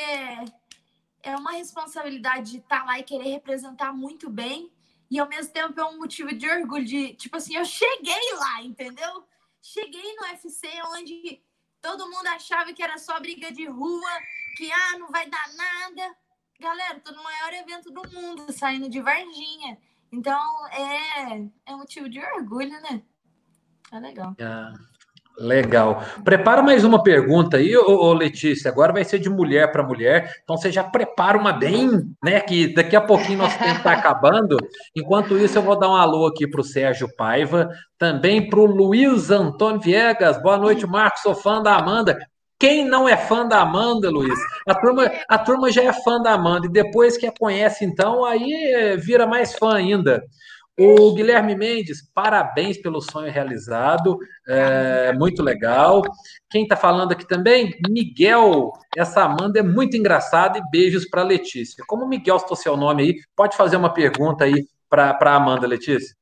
é uma responsabilidade de estar tá lá e querer representar muito bem. E ao mesmo tempo é um motivo de orgulho de, tipo assim, eu cheguei lá, entendeu? Cheguei no UFC onde todo mundo achava que era só briga de rua, que ah, não vai dar nada. Galera, tô no maior evento do mundo, saindo de Varginha. Então é, é motivo de orgulho, né? É legal. Ah, legal. Prepara mais uma pergunta aí, ô, ô Letícia. Agora vai ser de mulher para mulher. Então você já prepara uma bem, né? Que daqui a pouquinho nosso tempo está acabando. Enquanto isso, eu vou dar um alô aqui para o Sérgio Paiva, também para o Luiz Antônio Viegas. Boa noite, Marcos. Sou fã da Amanda. Quem não é fã da Amanda, Luiz? A turma, a turma já é fã da Amanda, e depois que a conhece, então, aí é, vira mais fã ainda. O Guilherme Mendes, parabéns pelo sonho realizado, é, muito legal. Quem está falando aqui também? Miguel, essa Amanda é muito engraçada e beijos para Letícia. Como Miguel estou seu nome aí, pode fazer uma pergunta aí para a Amanda, Letícia?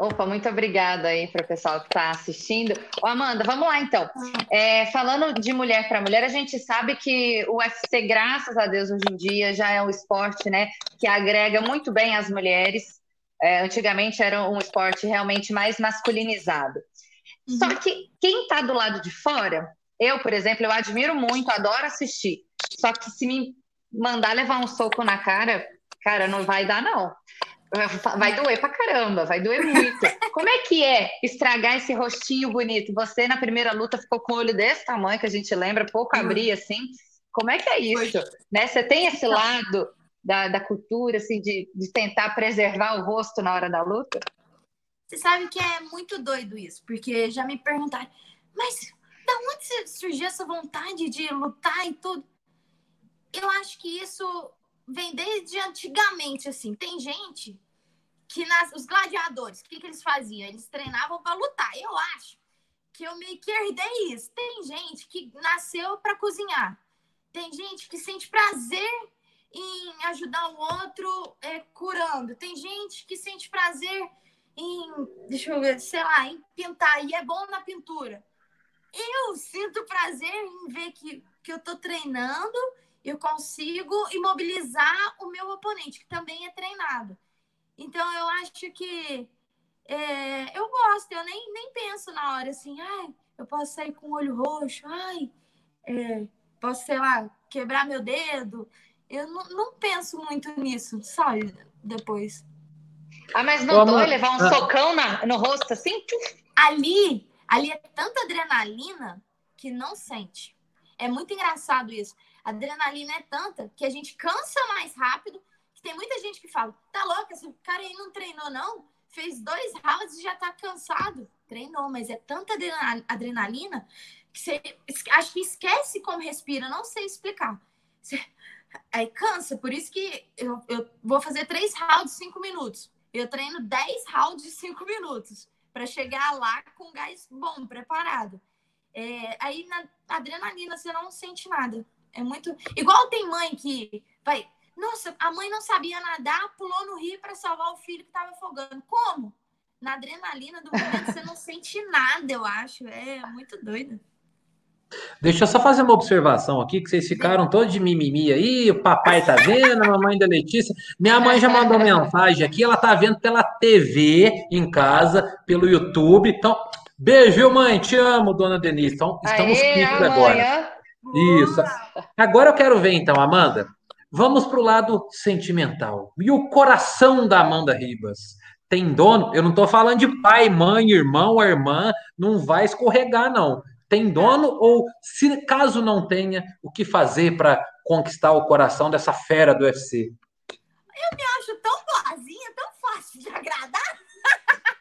Opa, muito obrigada aí para o pessoal que está assistindo. Ô, Amanda, vamos lá então. É, falando de mulher para mulher, a gente sabe que o UFC, graças a Deus, hoje em dia já é um esporte né, que agrega muito bem as mulheres. É, antigamente era um esporte realmente mais masculinizado. Uhum. Só que quem está do lado de fora, eu, por exemplo, eu admiro muito, adoro assistir. Só que se me mandar levar um soco na cara, cara, não vai dar, não. Vai doer pra caramba, vai doer muito. Como é que é estragar esse rostinho bonito? Você na primeira luta ficou com o olho desse tamanho que a gente lembra, pouco uhum. abrir assim. Como é que é isso? Né? Você tem esse lado da, da cultura, assim, de, de tentar preservar o rosto na hora da luta? Você sabe que é muito doido isso, porque já me perguntaram, mas da onde surgiu essa vontade de lutar e tudo? Eu acho que isso vem desde antigamente, assim. Tem gente que nas, os gladiadores, o que, que eles faziam? Eles treinavam para lutar. Eu acho que eu meio que herdei isso. Tem gente que nasceu para cozinhar. Tem gente que sente prazer em ajudar o outro é, curando. Tem gente que sente prazer em, deixa eu ver, sei lá, em pintar e é bom na pintura. Eu sinto prazer em ver que, que eu tô treinando eu consigo imobilizar o meu oponente, que também é treinado. Então, eu acho que é, eu gosto, eu nem, nem penso na hora assim, ai, eu posso sair com o olho roxo, ai, é, posso, sei lá, quebrar meu dedo. Eu não, não penso muito nisso, sabe? Depois. Ah, mas não dói levar um ah. socão na, no rosto assim? Ali, ali é tanta adrenalina que não sente. É muito engraçado isso. A adrenalina é tanta que a gente cansa mais rápido. Que tem muita gente que fala: tá louca, esse cara aí não treinou, não? Fez dois rounds e já tá cansado. Treinou, mas é tanta adrenalina que você acho que esquece como respira. Não sei explicar. Você, aí cansa, por isso que eu, eu vou fazer três rounds, cinco minutos. Eu treino dez rounds de cinco minutos para chegar lá com gás bom, preparado. É, aí na adrenalina você não sente nada. É muito. Igual tem mãe que vai. Nossa, a mãe não sabia nadar, pulou no rio para salvar o filho que estava afogando. Como? Na adrenalina do momento você não sente nada, eu acho. É muito doido. Deixa eu só fazer uma observação aqui, que vocês ficaram todos de mimimi aí, o papai tá vendo, a mamãe da Letícia. Minha mãe já mandou mensagem aqui, ela tá vendo pela TV em casa, pelo YouTube. Então, Beijo, mãe. Te amo, dona Denise. Então, estamos Aê, agora. Isso. Agora eu quero ver, então, Amanda. Vamos para o lado sentimental. E o coração da Amanda Ribas? Tem dono? Eu não estou falando de pai, mãe, irmão, irmã. Não vai escorregar, não. Tem dono ou, se caso não tenha, o que fazer para conquistar o coração dessa fera do UFC? Eu me acho tão boazinha, tão fácil de agradar.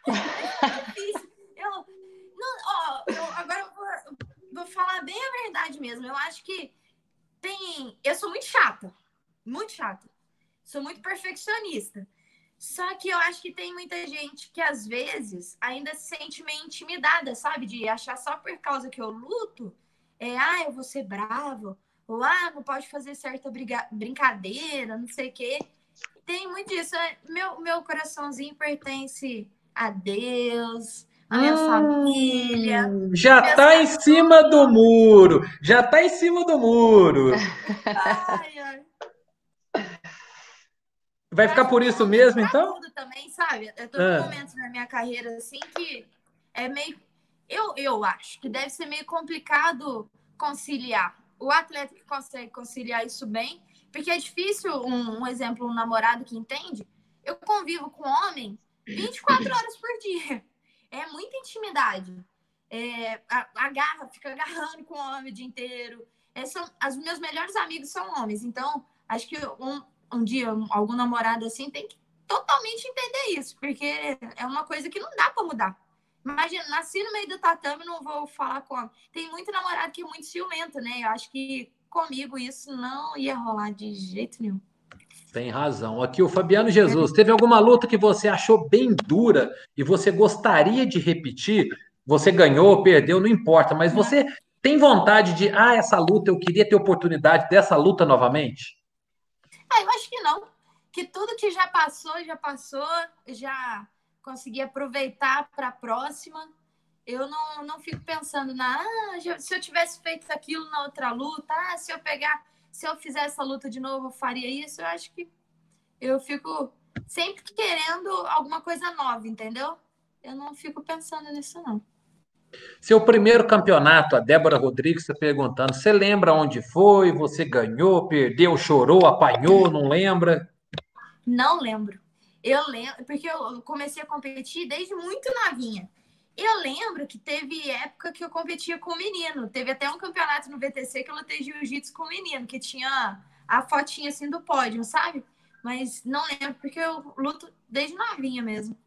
eu, agora eu vou, vou falar bem a verdade mesmo. Eu acho que tem. Eu sou muito chata. Muito chata. Sou muito perfeccionista. Só que eu acho que tem muita gente que às vezes ainda se sente meio intimidada, sabe? De achar só por causa que eu luto, é, ah, eu vou ser bravo, ou ah, não pode fazer certa briga... brincadeira, não sei o quê. Tem muito disso. É, meu, meu coraçãozinho pertence a Deus, a minha hum, família. Já está em cima do muro. Já está em cima do muro. Ai, ai. Vai ficar por isso mesmo, então? Tudo também, sabe? Eu tô ah. num momento na minha carreira assim que é meio. Eu, eu acho que deve ser meio complicado conciliar. O atleta que consegue conciliar isso bem, porque é difícil, um, um exemplo, um namorado que entende. Eu convivo com homem 24 horas por dia. É muita intimidade. É, agarra, fica agarrando com o homem o dia inteiro. É, são, os meus melhores amigos são homens, então acho que um, um dia algum namorado assim tem que totalmente entender isso, porque é uma coisa que não dá para mudar. Imagina, nasci no meio do tatame, não vou falar como. Tem muito namorado que é muito ciumento, né? Eu acho que comigo isso não ia rolar de jeito nenhum. Tem razão. Aqui o Fabiano Jesus, teve alguma luta que você achou bem dura e você gostaria de repetir? Você ganhou, perdeu, não importa, mas você tem vontade de, ah, essa luta eu queria ter oportunidade dessa luta novamente? Ah, eu acho que não. Que tudo que já passou, já passou, já consegui aproveitar para a próxima. Eu não, não fico pensando na, ah, se eu tivesse feito aquilo na outra luta, ah, se eu pegar, se eu fizer essa luta de novo, eu faria isso. Eu acho que eu fico sempre querendo alguma coisa nova, entendeu? Eu não fico pensando nisso, não. Seu primeiro campeonato, a Débora Rodrigues está perguntando: você lembra onde foi? Você ganhou, perdeu, chorou, apanhou, não lembra? Não lembro. Eu lembro, porque eu comecei a competir desde muito novinha. Eu lembro que teve época que eu competia com o menino. Teve até um campeonato no VTC que eu lutei jiu-jitsu com o menino, que tinha a fotinha assim do pódio, sabe? Mas não lembro, porque eu luto desde novinha mesmo.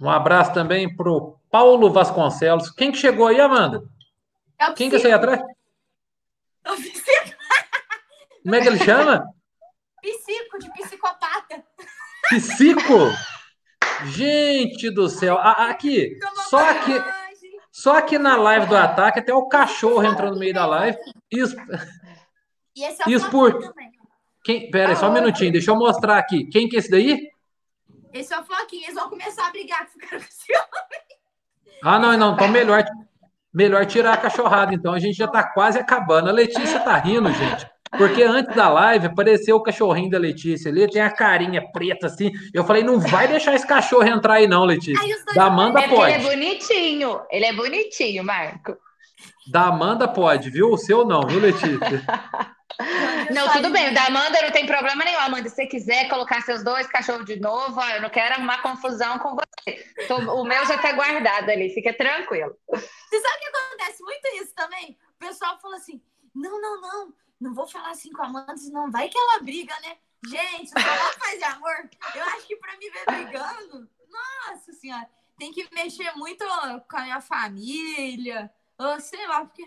Um abraço também pro Paulo Vasconcelos. Quem que chegou aí, Amanda? É Quem que é aí atrás? É o psico. Como é que ele chama? Psico, de psicopata. Psico? Gente do céu. Aqui, só aqui, só aqui na live do ataque, até o cachorro entrou no meio da live. Isso, e esse é o Isso por... Quem... Pera aí, só um minutinho, deixa eu mostrar aqui. Quem que é esse daí? Esse é o Floquinho, eles vão começar a brigar com esse homem. Ah, não, não, então melhor, melhor tirar a cachorrada, então a gente já tá quase acabando. A Letícia tá rindo, gente. Porque antes da live apareceu o cachorrinho da Letícia ali, tem a carinha preta assim. Eu falei, não vai deixar esse cachorro entrar aí, não, Letícia. da Amanda é pode. Ele é bonitinho, ele é bonitinho, Marco. Da Amanda pode, viu? O seu não, viu, Letícia? Não, tudo bem. O da Amanda não tem problema nenhum. Amanda, se você quiser colocar seus dois cachorros de novo, eu não quero arrumar confusão com você. Tô, o meu já tá guardado ali, fica tranquilo. Você sabe que acontece muito isso também? O pessoal fala assim: não, não, não, não vou falar assim com a Amanda, senão vai que ela briga, né? Gente, só ela faz amor. Eu acho que pra me ver brigando, nossa senhora, tem que mexer muito com a minha família, ou sei lá, porque.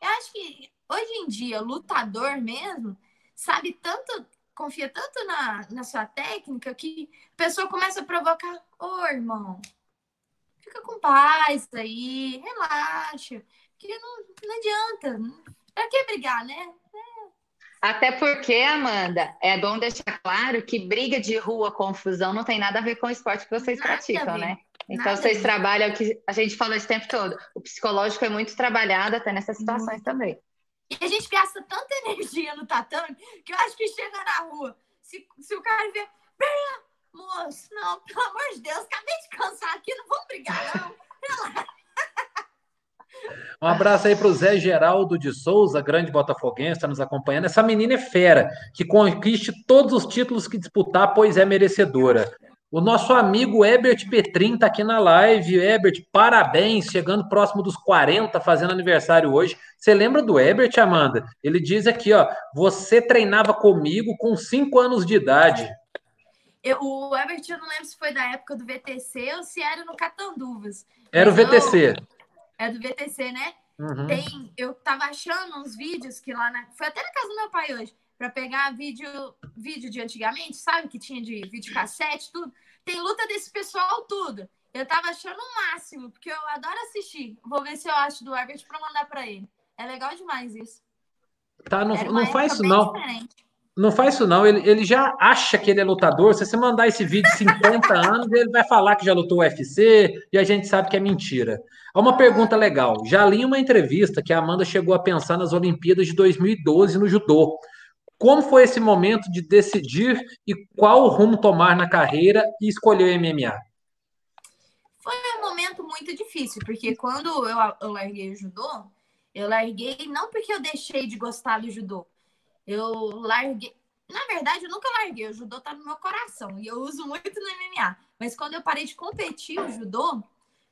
Eu acho que hoje em dia, lutador mesmo, sabe tanto, confia tanto na, na sua técnica que a pessoa começa a provocar, ô oh, irmão, fica com paz aí, relaxa, que não, não adianta, pra que brigar, né? Até porque, Amanda, é bom deixar claro que briga de rua, confusão, não tem nada a ver com o esporte que vocês nada praticam, né? Então, nada vocês trabalham o que a gente falou esse tempo todo. O psicológico é muito trabalhado até nessas situações também. E a gente gasta tanta energia no tatame que eu acho que chega na rua. Se, se o cara vê, moço, não, pelo amor de Deus, acabei de cansar aqui, não vamos brigar, não. Um abraço aí para o Zé Geraldo de Souza, grande botafoguense, está nos acompanhando. Essa menina é fera, que conquiste todos os títulos que disputar, pois é merecedora. O nosso amigo Ebert Petrin está aqui na live. Ebert, parabéns, chegando próximo dos 40, fazendo aniversário hoje. Você lembra do Ebert, Amanda? Ele diz aqui, ó, você treinava comigo com 5 anos de idade. Eu, o Ebert, eu não lembro se foi da época do VTC ou se era no Catanduvas. Era o VTC. Eu, é do VTC, né? Uhum. Tem, eu tava achando uns vídeos que lá na. Foi até na casa do meu pai hoje para pegar vídeo, vídeo de antigamente, sabe? Que tinha de vídeo cassete, tudo. Tem luta desse pessoal, tudo. Eu tava achando o máximo, porque eu adoro assistir. Vou ver se eu acho do Herbert para mandar para ele. É legal demais isso. Tá, não, não faz isso não. Diferente. Não faz isso não, ele, ele já acha que ele é lutador. Se você mandar esse vídeo de 50 anos, ele vai falar que já lutou UFC e a gente sabe que é mentira. Uma pergunta legal. Já li uma entrevista que a Amanda chegou a pensar nas Olimpíadas de 2012 no judô. Como foi esse momento de decidir e qual rumo tomar na carreira e escolher o MMA? Foi um momento muito difícil, porque quando eu, eu larguei o judô, eu larguei não porque eu deixei de gostar do judô. Eu larguei. Na verdade, eu nunca larguei. O judô tá no meu coração e eu uso muito no MMA. Mas quando eu parei de competir o judô,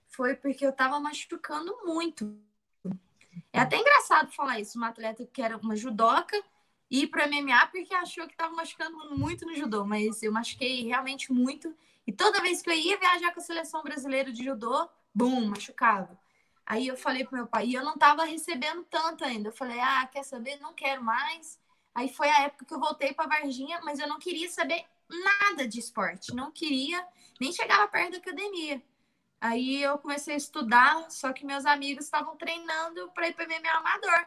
foi porque eu tava machucando muito. É até engraçado falar isso. Uma atleta que era uma judoca ir para MMA porque achou que estava machucando muito no judô, mas eu machuquei realmente muito. E toda vez que eu ia viajar com a seleção brasileira de judô, bum, machucava. Aí eu falei pro meu pai, e eu não estava recebendo tanto ainda. Eu falei, ah, quer saber? Não quero mais. Aí foi a época que eu voltei para Varginha, mas eu não queria saber nada de esporte. Não queria, nem chegava perto da academia. Aí eu comecei a estudar, só que meus amigos estavam treinando para ir para MMA amador.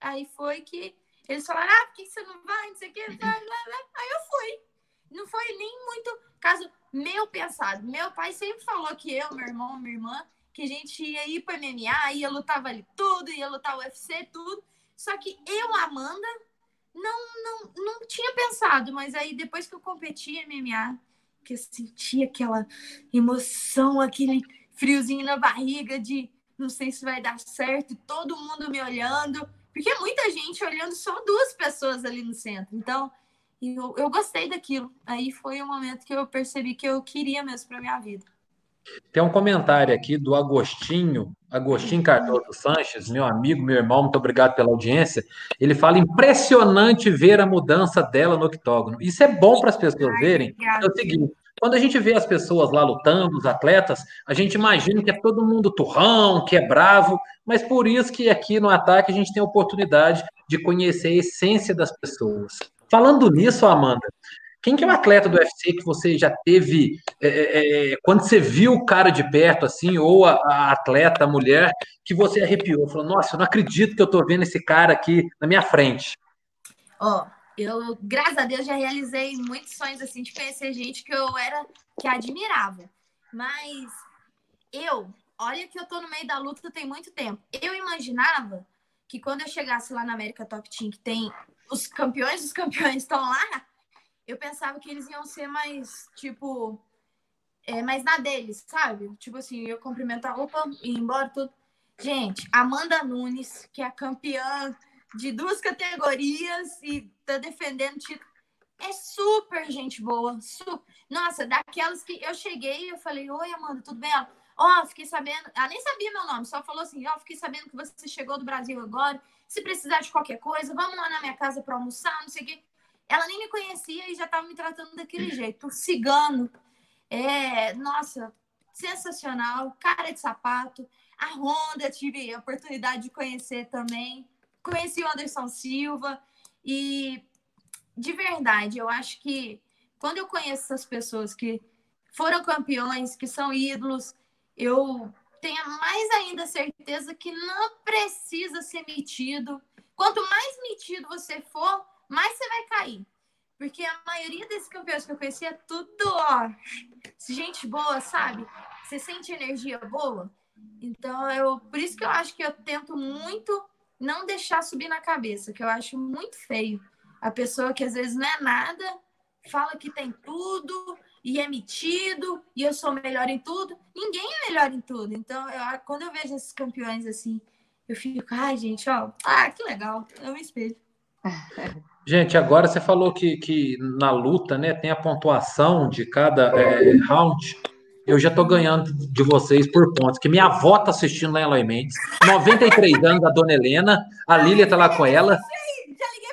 Aí foi que eles falaram, ah, por que você não vai? Não sei o que. Aí eu fui. Não foi nem muito caso meu pensado. Meu pai sempre falou que eu, meu irmão, minha irmã, que a gente ia ir para MMA, ia lutar vale tudo, ia lutar UFC, tudo. Só que eu, Amanda, não, não, não tinha pensado. Mas aí, depois que eu competi MMA, que eu senti aquela emoção, aquele friozinho na barriga de não sei se vai dar certo, todo mundo me olhando. Porque é muita gente olhando só duas pessoas ali no centro. Então, eu, eu gostei daquilo. Aí foi o momento que eu percebi que eu queria mesmo para minha vida. Tem um comentário aqui do Agostinho, Agostinho Cardoso Sanches, meu amigo, meu irmão, muito obrigado pela audiência. Ele fala: impressionante ver a mudança dela no octógono. Isso é bom para as pessoas Ai, verem. É o seguinte: quando a gente vê as pessoas lá lutando, os atletas, a gente imagina que é todo mundo turrão, que é bravo, mas por isso que aqui no Ataque a gente tem a oportunidade de conhecer a essência das pessoas. Falando nisso, Amanda, quem que é o atleta do UFC que você já teve, é, é, é, quando você viu o cara de perto, assim, ou a, a, atleta, a mulher, que você arrepiou, falou, nossa, eu não acredito que eu tô vendo esse cara aqui na minha frente. Ó, oh eu, graças a Deus, já realizei muitos sonhos assim de conhecer gente que eu era que admirava. Mas eu, olha que eu tô no meio da luta tem muito tempo. Eu imaginava que quando eu chegasse lá na América Top Team, que tem os campeões dos campeões estão lá, eu pensava que eles iam ser mais, tipo, é, mais na deles, sabe? Tipo assim, eu cumprimentar, opa, e embora, tudo. Gente, Amanda Nunes, que é a campeã de duas categorias e tá defendendo título. É super gente boa. Super... Nossa, daquelas que eu cheguei eu falei, oi, Amanda, tudo bem? ó, oh, fiquei sabendo. Ela nem sabia meu nome, só falou assim: ó, oh, fiquei sabendo que você chegou do Brasil agora. Se precisar de qualquer coisa, vamos lá na minha casa para almoçar, não sei o quê. Ela nem me conhecia e já estava me tratando daquele jeito. Cigano. É, nossa, sensacional. Cara de sapato. A Honda, tive a oportunidade de conhecer também conheci o Anderson Silva e de verdade, eu acho que quando eu conheço essas pessoas que foram campeões, que são ídolos, eu tenho mais ainda certeza que não precisa ser metido. Quanto mais metido você for, mais você vai cair. Porque a maioria desses campeões que eu conheci é tudo, ó, gente boa, sabe? Você sente energia boa. Então, eu, por isso que eu acho que eu tento muito não deixar subir na cabeça, que eu acho muito feio. A pessoa que às vezes não é nada, fala que tem tudo e é metido e eu sou melhor em tudo. Ninguém é melhor em tudo. Então, eu, quando eu vejo esses campeões assim, eu fico, ai, gente, ó, ah, que legal, eu me espelho. Gente, agora você falou que, que na luta, né, tem a pontuação de cada é, round eu já tô ganhando de vocês por pontos. Que minha avó tá assistindo lá em Eloy Mendes, 93 anos, a dona Helena, a Lília tá lá com ela.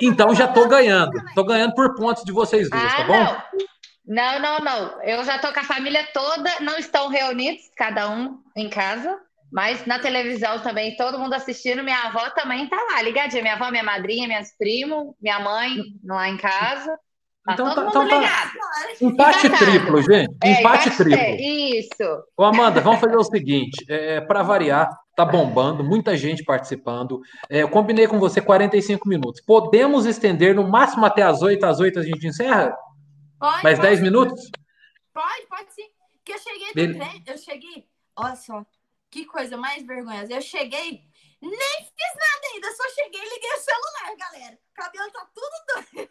Então já tô ganhando. Tô ganhando por pontos de vocês duas, tá ah, bom? Não, não, não. Eu já tô com a família toda, não estão reunidos, cada um em casa. Mas na televisão também, todo mundo assistindo. Minha avó também tá lá, ligadinha. Minha avó, minha madrinha, minhas primos, minha mãe lá em casa. Tá então, tá, então tá, empate triplo, gente. É, empate, empate triplo. É, isso. Ô, Amanda, vamos fazer o seguinte: é, para variar, tá bombando, muita gente participando. É, eu combinei com você 45 minutos. Podemos estender no máximo até as 8, às 8 a gente encerra? Pode. Mais pode. 10 minutos? Pode, pode sim. Que eu cheguei do trem, eu cheguei. Olha só, que coisa mais vergonhosa. Eu cheguei, nem fiz nada ainda, só cheguei e liguei o celular, galera. O cabelo tá tudo doido.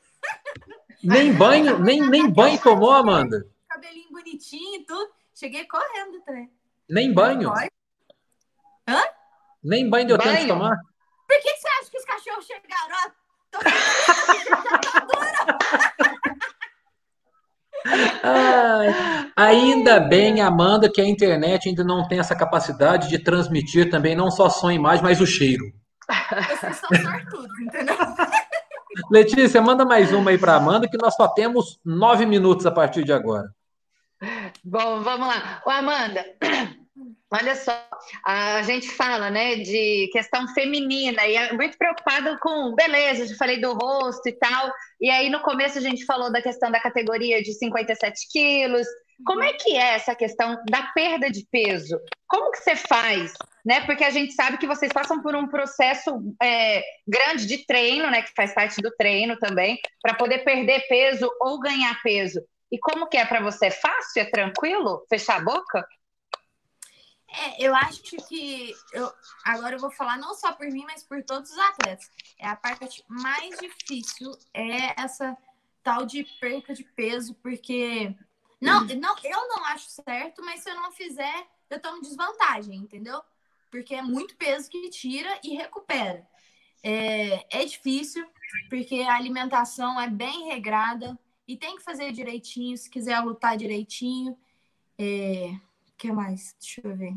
Nem banho, nem, nem banho tomou, Amanda? Cabelinho bonitinho e tudo. Cheguei correndo também. Nem banho? Hã? Nem banho deu Banho? tempo de tomar? Por que, que você acha que os cachorros chegaram? Ó, tô Ai, ainda bem, Amanda, que a internet ainda não tem essa capacidade de transmitir também não só som e imagem, mas o cheiro. Vocês são sortudos, entendeu? Letícia, manda mais uma aí para Amanda, que nós só temos nove minutos a partir de agora. Bom, vamos lá. Ô, Amanda, olha só, a gente fala, né, de questão feminina e é muito preocupada com beleza, já falei do rosto e tal. E aí no começo a gente falou da questão da categoria de 57 quilos. Como é que é essa questão da perda de peso? Como que você faz? Né? Porque a gente sabe que vocês passam por um processo é, grande de treino, né? Que faz parte do treino também, para poder perder peso ou ganhar peso. E como que é para você? É fácil? É tranquilo? Fechar a boca? É, eu acho que eu agora eu vou falar não só por mim, mas por todos os atletas. É a parte mais difícil é essa tal de perca de peso, porque não, não, eu não acho certo, mas se eu não fizer, eu tomo desvantagem, entendeu? Porque é muito peso que tira e recupera. É, é difícil, porque a alimentação é bem regrada e tem que fazer direitinho, se quiser lutar direitinho. É, que mais? Deixa eu ver.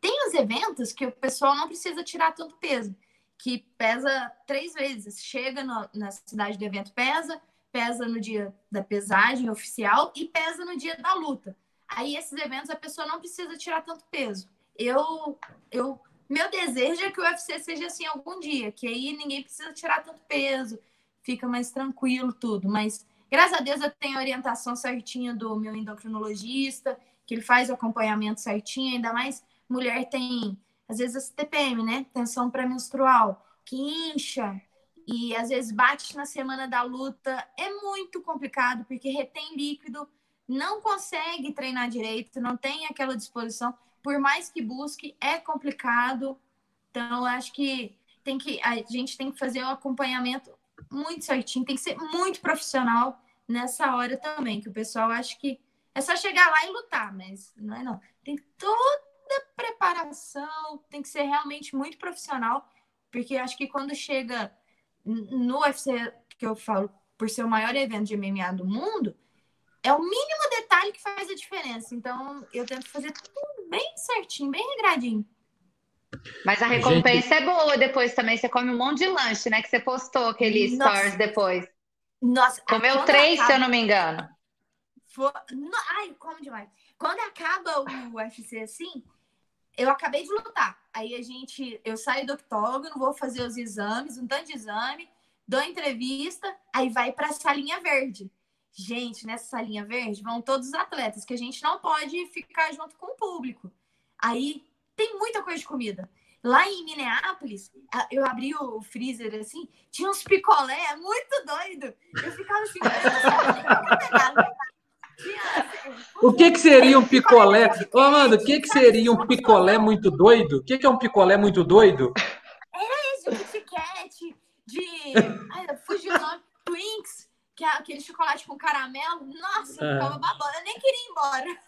Tem os eventos que o pessoal não precisa tirar tanto peso, que pesa três vezes. Chega no, na cidade do evento, pesa, pesa no dia da pesagem oficial e pesa no dia da luta. Aí esses eventos a pessoa não precisa tirar tanto peso. Eu, eu, meu desejo é que o UFC seja assim algum dia, que aí ninguém precisa tirar tanto peso, fica mais tranquilo tudo. Mas graças a Deus eu tenho a orientação certinha do meu endocrinologista, que ele faz o acompanhamento certinho, ainda mais mulher tem às vezes essa TPM, né? Tensão pré-menstrual, que incha, e às vezes bate na semana da luta, é muito complicado, porque retém líquido, não consegue treinar direito, não tem aquela disposição, por mais que busque, é complicado. Então, acho que tem que a gente tem que fazer um acompanhamento muito certinho, tem que ser muito profissional nessa hora também, que o pessoal acha que é só chegar lá e lutar, mas não é não. Tem toda preparação, tem que ser realmente muito profissional, porque acho que quando chega no UFC, que eu falo, por ser o maior evento de MMA do mundo, é o mínimo detalhe que faz a diferença. Então, eu tento fazer tudo bem certinho, bem regradinho. Mas a recompensa Gente... é boa depois também. Você come um monte de lanche, né? Que você postou aquele Nossa. stories depois. Nossa, comeu três, acaba... se eu não me engano. For... Ai, como demais. Quando acaba o UFC assim, eu acabei de lutar. Aí a gente, eu saio do octógono, vou fazer os exames, um tanto de exame, dou entrevista, aí vai para a salinha verde. Gente, nessa salinha verde vão todos os atletas, que a gente não pode ficar junto com o público. Aí tem muita coisa de comida. Lá em Minneapolis, eu abri o freezer assim, tinha uns picolé muito doido. Eu ficava assim, eu não sabia o que, que seria um picolé? Ô, Amanda, o que, que seria um picolé muito doido? O que, que é um picolé muito doido? Era esse, de Kit Kat, de. Ai, fugiu o nome. Twinks, que é aquele chocolate com caramelo. Nossa, eu ficava babando. Eu nem queria ir embora.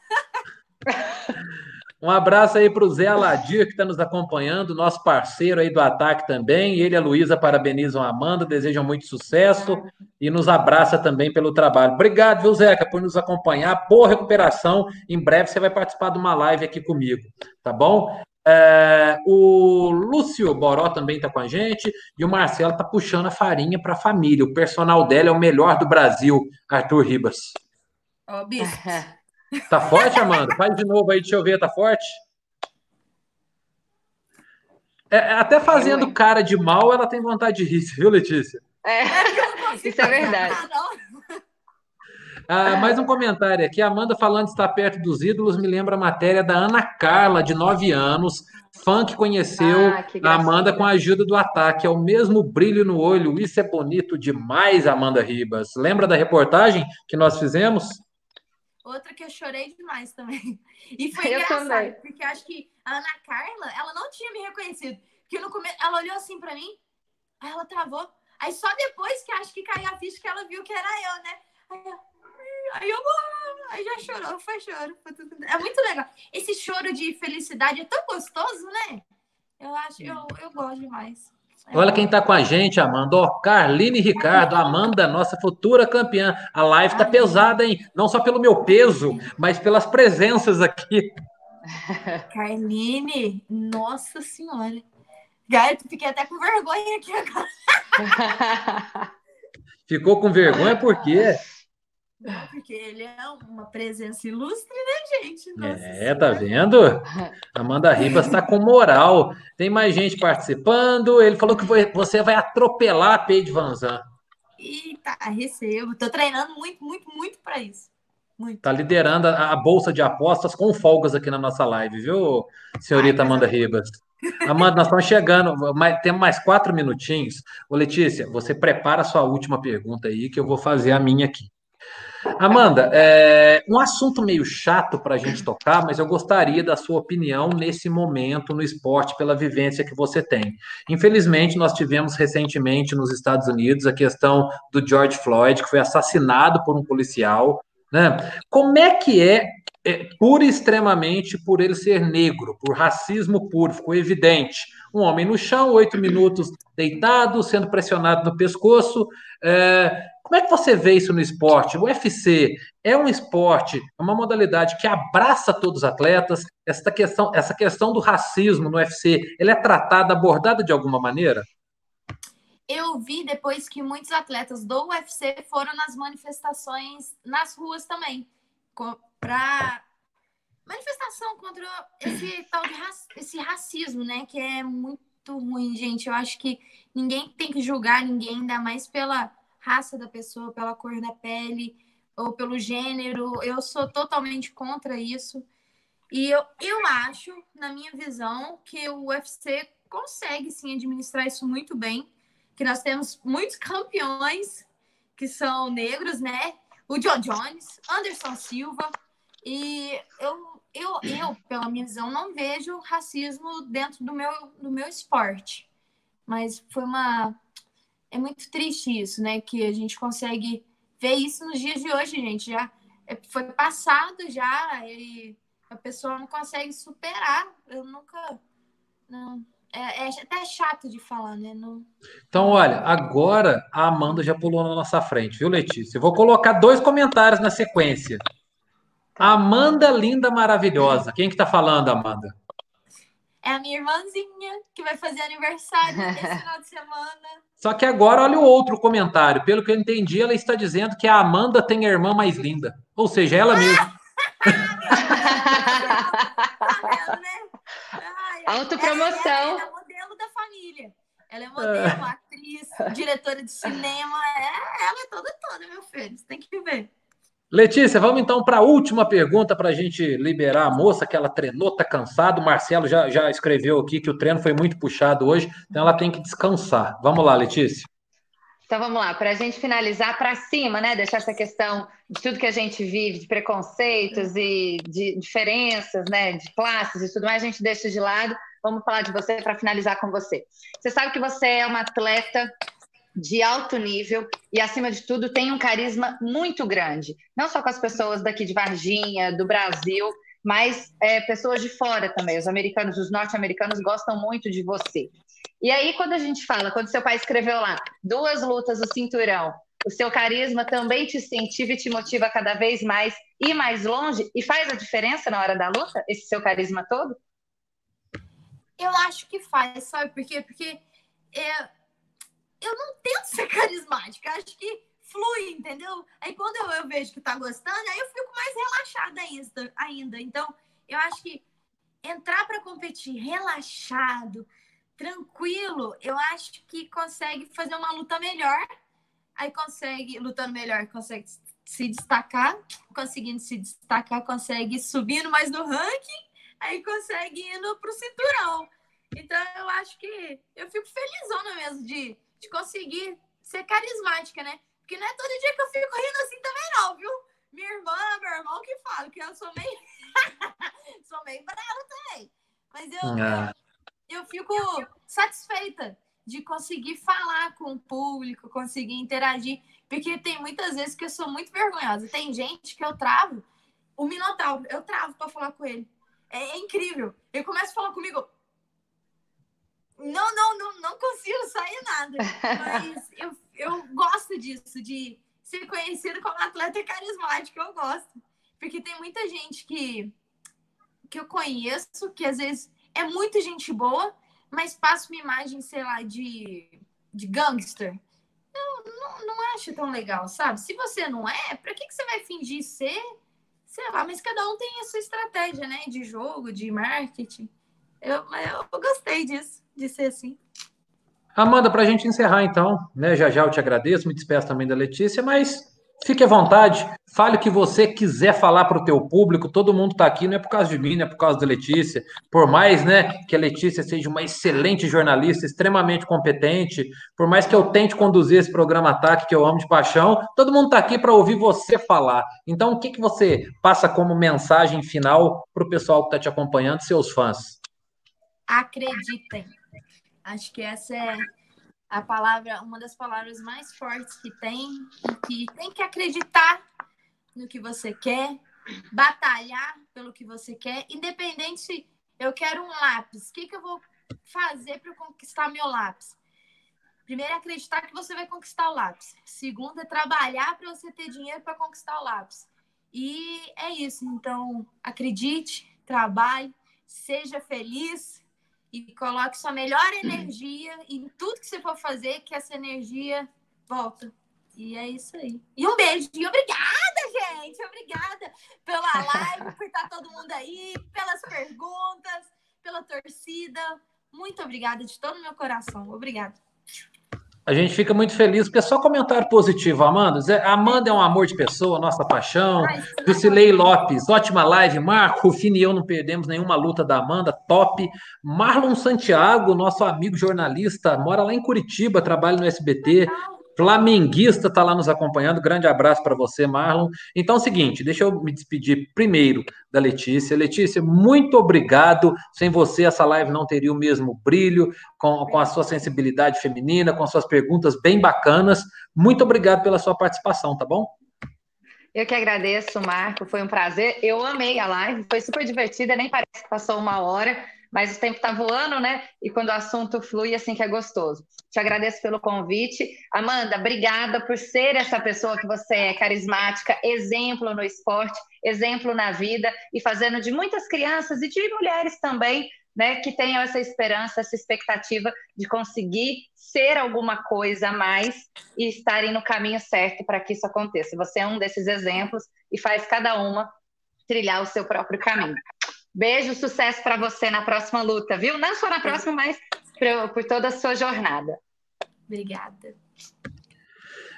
Um abraço aí para o Zé Aladir, que está nos acompanhando, nosso parceiro aí do ataque também. Ele e a Luísa parabenizam a Amanda, desejam muito sucesso e nos abraça também pelo trabalho. Obrigado, viu, Zeca, por nos acompanhar. Boa recuperação. Em breve você vai participar de uma live aqui comigo, tá bom? É, o Lúcio Boró também está com a gente e o Marcelo está puxando a farinha para a família. O personal dela é o melhor do Brasil, Arthur Ribas. Ó, oh, bispo. Tá forte, Amanda? Faz de novo aí, deixa eu ver, tá forte? É, é até fazendo cara de mal, ela tem vontade de rir, viu, Letícia? É, isso é verdade. Ah, mais um comentário aqui. Amanda falando de estar perto dos ídolos me lembra a matéria da Ana Carla, de 9 anos, fã que conheceu ah, que a Amanda com a ajuda do ataque. É o mesmo brilho no olho. Isso é bonito demais, Amanda Ribas. Lembra da reportagem que nós fizemos? Outra que eu chorei demais também. E foi eu engraçado, também. porque acho que a Ana Carla, ela não tinha me reconhecido. Porque no começo, ela olhou assim para mim, aí ela travou. Aí só depois que acho que caiu a ficha que ela viu que era eu, né? Aí eu, aí eu aí já chorou, foi choro. Foi tudo... É muito legal. Esse choro de felicidade é tão gostoso, né? Eu acho, eu, eu gosto demais. Olha quem está com a gente, Amanda. Ó, Carline Ricardo, Amanda, nossa futura campeã. A live tá pesada, hein? Não só pelo meu peso, mas pelas presenças aqui. Carline, nossa senhora. Gato, fiquei até com vergonha aqui agora. Ficou com vergonha por quê? Porque ele é uma presença ilustre, né, gente? Nossa é, tá vendo? Amanda Ribas está com moral. Tem mais gente participando. Ele falou que você vai atropelar a Paige Van Zandt. Eita, recebo. Tô treinando muito, muito, muito para isso. Muito. Tá liderando a, a, bolsa de apostas com folgas aqui na nossa live, viu, senhorita Ai, Amanda eu... Ribas? Amanda, nós estamos chegando, mas temos mais quatro minutinhos. Ô, Letícia, você prepara a sua última pergunta aí, que eu vou fazer a minha aqui. Amanda, é um assunto meio chato para a gente tocar, mas eu gostaria da sua opinião nesse momento no esporte, pela vivência que você tem. Infelizmente, nós tivemos recentemente nos Estados Unidos a questão do George Floyd, que foi assassinado por um policial. Né? Como é que é, é pura e extremamente por ele ser negro, por racismo puro, ficou evidente. Um homem no chão, oito minutos deitado, sendo pressionado no pescoço. É, como é que você vê isso no esporte? O UFC é um esporte, é uma modalidade que abraça todos os atletas. Essa questão, essa questão do racismo no UFC, ele é tratada, abordada de alguma maneira? Eu vi depois que muitos atletas do UFC foram nas manifestações nas ruas também, para manifestação contra esse tal de esse racismo, né? Que é muito ruim, gente. Eu acho que ninguém tem que julgar ninguém, ainda mais pela raça da pessoa, pela cor da pele ou pelo gênero. Eu sou totalmente contra isso. E eu, eu acho, na minha visão, que o UFC consegue sim administrar isso muito bem. Que nós temos muitos campeões que são negros, né? O John Jones, Anderson Silva. E eu, eu, eu, pela minha visão, não vejo racismo dentro do meu, do meu esporte. Mas foi uma é muito triste isso, né? Que a gente consegue ver isso nos dias de hoje, gente. Já é, foi passado já e a pessoa não consegue superar. Eu nunca. Não, é, é até chato de falar, né? Não... Então, olha, agora a Amanda já pulou na nossa frente, viu, Letícia? Eu vou colocar dois comentários na sequência. Amanda linda, maravilhosa. Quem que tá falando, Amanda? É a minha irmãzinha que vai fazer aniversário esse final de semana. Só que agora olha o outro comentário. Pelo que eu entendi, ela está dizendo que a Amanda tem a irmã mais linda. Ou seja, ela mesma. Autopromoção. Ela, ela é modelo da família. Ela é modelo, atriz, diretora de cinema. É, ela é toda toda, meu filho. Você tem que ver. Letícia, vamos então para a última pergunta para a gente liberar a moça, que ela treinou, está cansado. O Marcelo já, já escreveu aqui que o treino foi muito puxado hoje, então ela tem que descansar. Vamos lá, Letícia. Então vamos lá, para a gente finalizar para cima, né? Deixar essa questão de tudo que a gente vive, de preconceitos e de diferenças, né? De classes e tudo mais, a gente deixa de lado. Vamos falar de você para finalizar com você. Você sabe que você é uma atleta de alto nível e, acima de tudo, tem um carisma muito grande. Não só com as pessoas daqui de Varginha, do Brasil, mas é, pessoas de fora também. Os americanos, os norte-americanos gostam muito de você. E aí, quando a gente fala, quando seu pai escreveu lá, duas lutas, o cinturão, o seu carisma também te incentiva e te motiva cada vez mais ir mais longe e faz a diferença na hora da luta, esse seu carisma todo? Eu acho que faz, sabe por quê? Porque é, eu não tento ser carismática, acho que flui, entendeu? Aí quando eu, eu vejo que tá gostando, aí eu fico mais relaxada ainda, ainda. Então, eu acho que entrar para competir relaxado, tranquilo, eu acho que consegue fazer uma luta melhor. Aí consegue, lutando melhor, consegue se destacar, conseguindo se destacar, consegue subindo mais no ranking, aí consegue indo pro cinturão. Então eu acho que eu fico felizona mesmo de de conseguir ser carismática, né? Porque não é todo dia que eu fico rindo assim também, não, viu? Minha irmã, meu irmão que fala que eu sou meio. sou meio brava também. Mas eu, ah. eu, eu fico satisfeita de conseguir falar com o público, conseguir interagir, porque tem muitas vezes que eu sou muito vergonhosa. Tem gente que eu travo, o Minotauro, eu travo para falar com ele. É, é, incrível. Ele começa a falar comigo. Não, não, não, não consigo sair nada. Mas eu, eu gosto disso, de ser conhecido como atleta carismático. Eu gosto. Porque tem muita gente que, que eu conheço, que às vezes é muito gente boa, mas passa uma imagem, sei lá, de, de gangster. Eu não, não acho tão legal, sabe? Se você não é, para que, que você vai fingir ser? Sei lá, mas cada um tem a sua estratégia, né? De jogo, de marketing. Eu, eu gostei disso, de ser assim. Amanda, para a gente encerrar então, né? Já já eu te agradeço, me despeço também da Letícia, mas Fique à vontade, fale o que você quiser falar para o teu público. Todo mundo está aqui, não é por causa de mim, não é por causa da Letícia. Por mais né, que a Letícia seja uma excelente jornalista, extremamente competente, por mais que eu tente conduzir esse programa Ataque, que eu amo de paixão, todo mundo está aqui para ouvir você falar. Então, o que, que você passa como mensagem final para o pessoal que está te acompanhando, seus fãs? Acreditem. Acho que essa é a palavra, uma das palavras mais fortes que tem, que tem que acreditar no que você quer, batalhar pelo que você quer, independente eu quero um lápis, o que, que eu vou fazer para conquistar meu lápis? Primeiro é acreditar que você vai conquistar o lápis. Segundo é trabalhar para você ter dinheiro para conquistar o lápis. E é isso. Então, acredite, trabalhe, seja feliz, e coloque sua melhor energia em tudo que você for fazer, que essa energia volta. E é isso aí. E um beijo. E obrigada, gente. Obrigada pela live, por estar todo mundo aí, pelas perguntas, pela torcida. Muito obrigada de todo o meu coração. Obrigada. A gente fica muito feliz, porque é só comentário positivo, Amanda. Amanda é um amor de pessoa, nossa paixão. Lucilei Lopes, ótima live. Marco, Fini e eu não perdemos nenhuma luta da Amanda, top. Marlon Santiago, nosso amigo jornalista, mora lá em Curitiba, trabalha no SBT flamenguista está lá nos acompanhando. Grande abraço para você, Marlon. Então é o seguinte, deixa eu me despedir primeiro da Letícia. Letícia, muito obrigado. Sem você, essa live não teria o mesmo brilho, com, com a sua sensibilidade feminina, com as suas perguntas bem bacanas. Muito obrigado pela sua participação, tá bom? Eu que agradeço, Marco. Foi um prazer. Eu amei a live, foi super divertida, nem parece que passou uma hora mas o tempo está voando, né? E quando o assunto flui, assim que é gostoso. Te agradeço pelo convite. Amanda, obrigada por ser essa pessoa que você é, carismática, exemplo no esporte, exemplo na vida e fazendo de muitas crianças e de mulheres também, né, que tenham essa esperança, essa expectativa de conseguir ser alguma coisa a mais e estarem no caminho certo para que isso aconteça. Você é um desses exemplos e faz cada uma trilhar o seu próprio caminho. Beijo, sucesso para você na próxima luta, viu? Não só na próxima, mas por, por toda a sua jornada. Obrigada.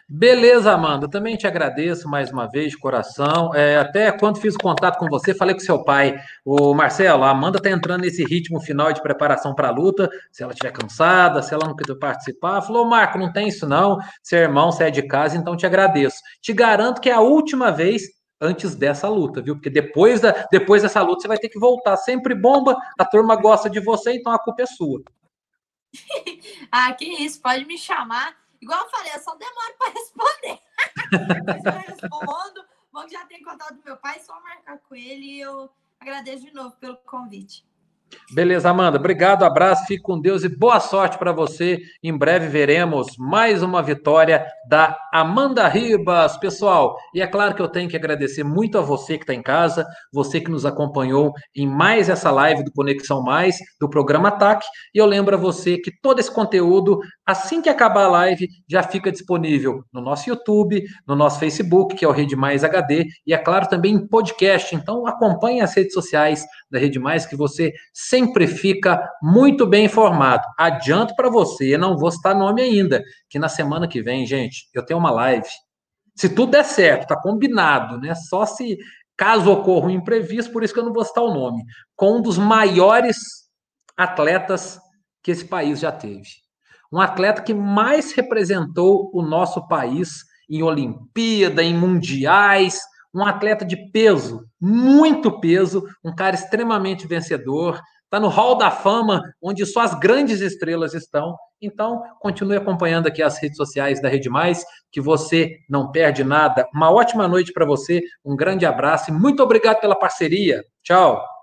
Beleza, Amanda. Também te agradeço mais uma vez de coração. É, até quando fiz o contato com você, falei com seu pai, o Marcelo. A Amanda está entrando nesse ritmo final de preparação para a luta. Se ela estiver cansada, se ela não quiser participar, falou: Marco, não tem isso não. Seu irmão, você é de casa, então te agradeço. Te garanto que é a última vez antes dessa luta, viu? Porque depois, da, depois dessa luta você vai ter que voltar. Sempre bomba, a turma gosta de você, então a culpa é sua. ah, que isso, pode me chamar. Igual eu falei, eu só demoro para responder. Mas respondo. Bom que já tem contato do meu pai, só marcar com ele e eu agradeço de novo pelo convite. Beleza, Amanda. Obrigado, abraço, fique com Deus e boa sorte para você. Em breve veremos mais uma vitória da Amanda Ribas, pessoal. E é claro que eu tenho que agradecer muito a você que está em casa, você que nos acompanhou em mais essa live do Conexão Mais, do programa Ataque. E eu lembro a você que todo esse conteúdo, assim que acabar a live, já fica disponível no nosso YouTube, no nosso Facebook, que é o Rede Mais HD, e é claro também em podcast. Então acompanhe as redes sociais da Rede Mais que você sempre fica muito bem informado. Adianto para você, não vou citar nome ainda, que na semana que vem, gente, eu tenho uma live. Se tudo der certo, tá combinado, né? Só se caso ocorra um imprevisto, por isso que eu não vou citar o nome, com um dos maiores atletas que esse país já teve. Um atleta que mais representou o nosso país em Olimpíada, em mundiais, um atleta de peso, muito peso, um cara extremamente vencedor, está no Hall da Fama, onde só as grandes estrelas estão. Então, continue acompanhando aqui as redes sociais da Rede Mais, que você não perde nada. Uma ótima noite para você, um grande abraço e muito obrigado pela parceria. Tchau.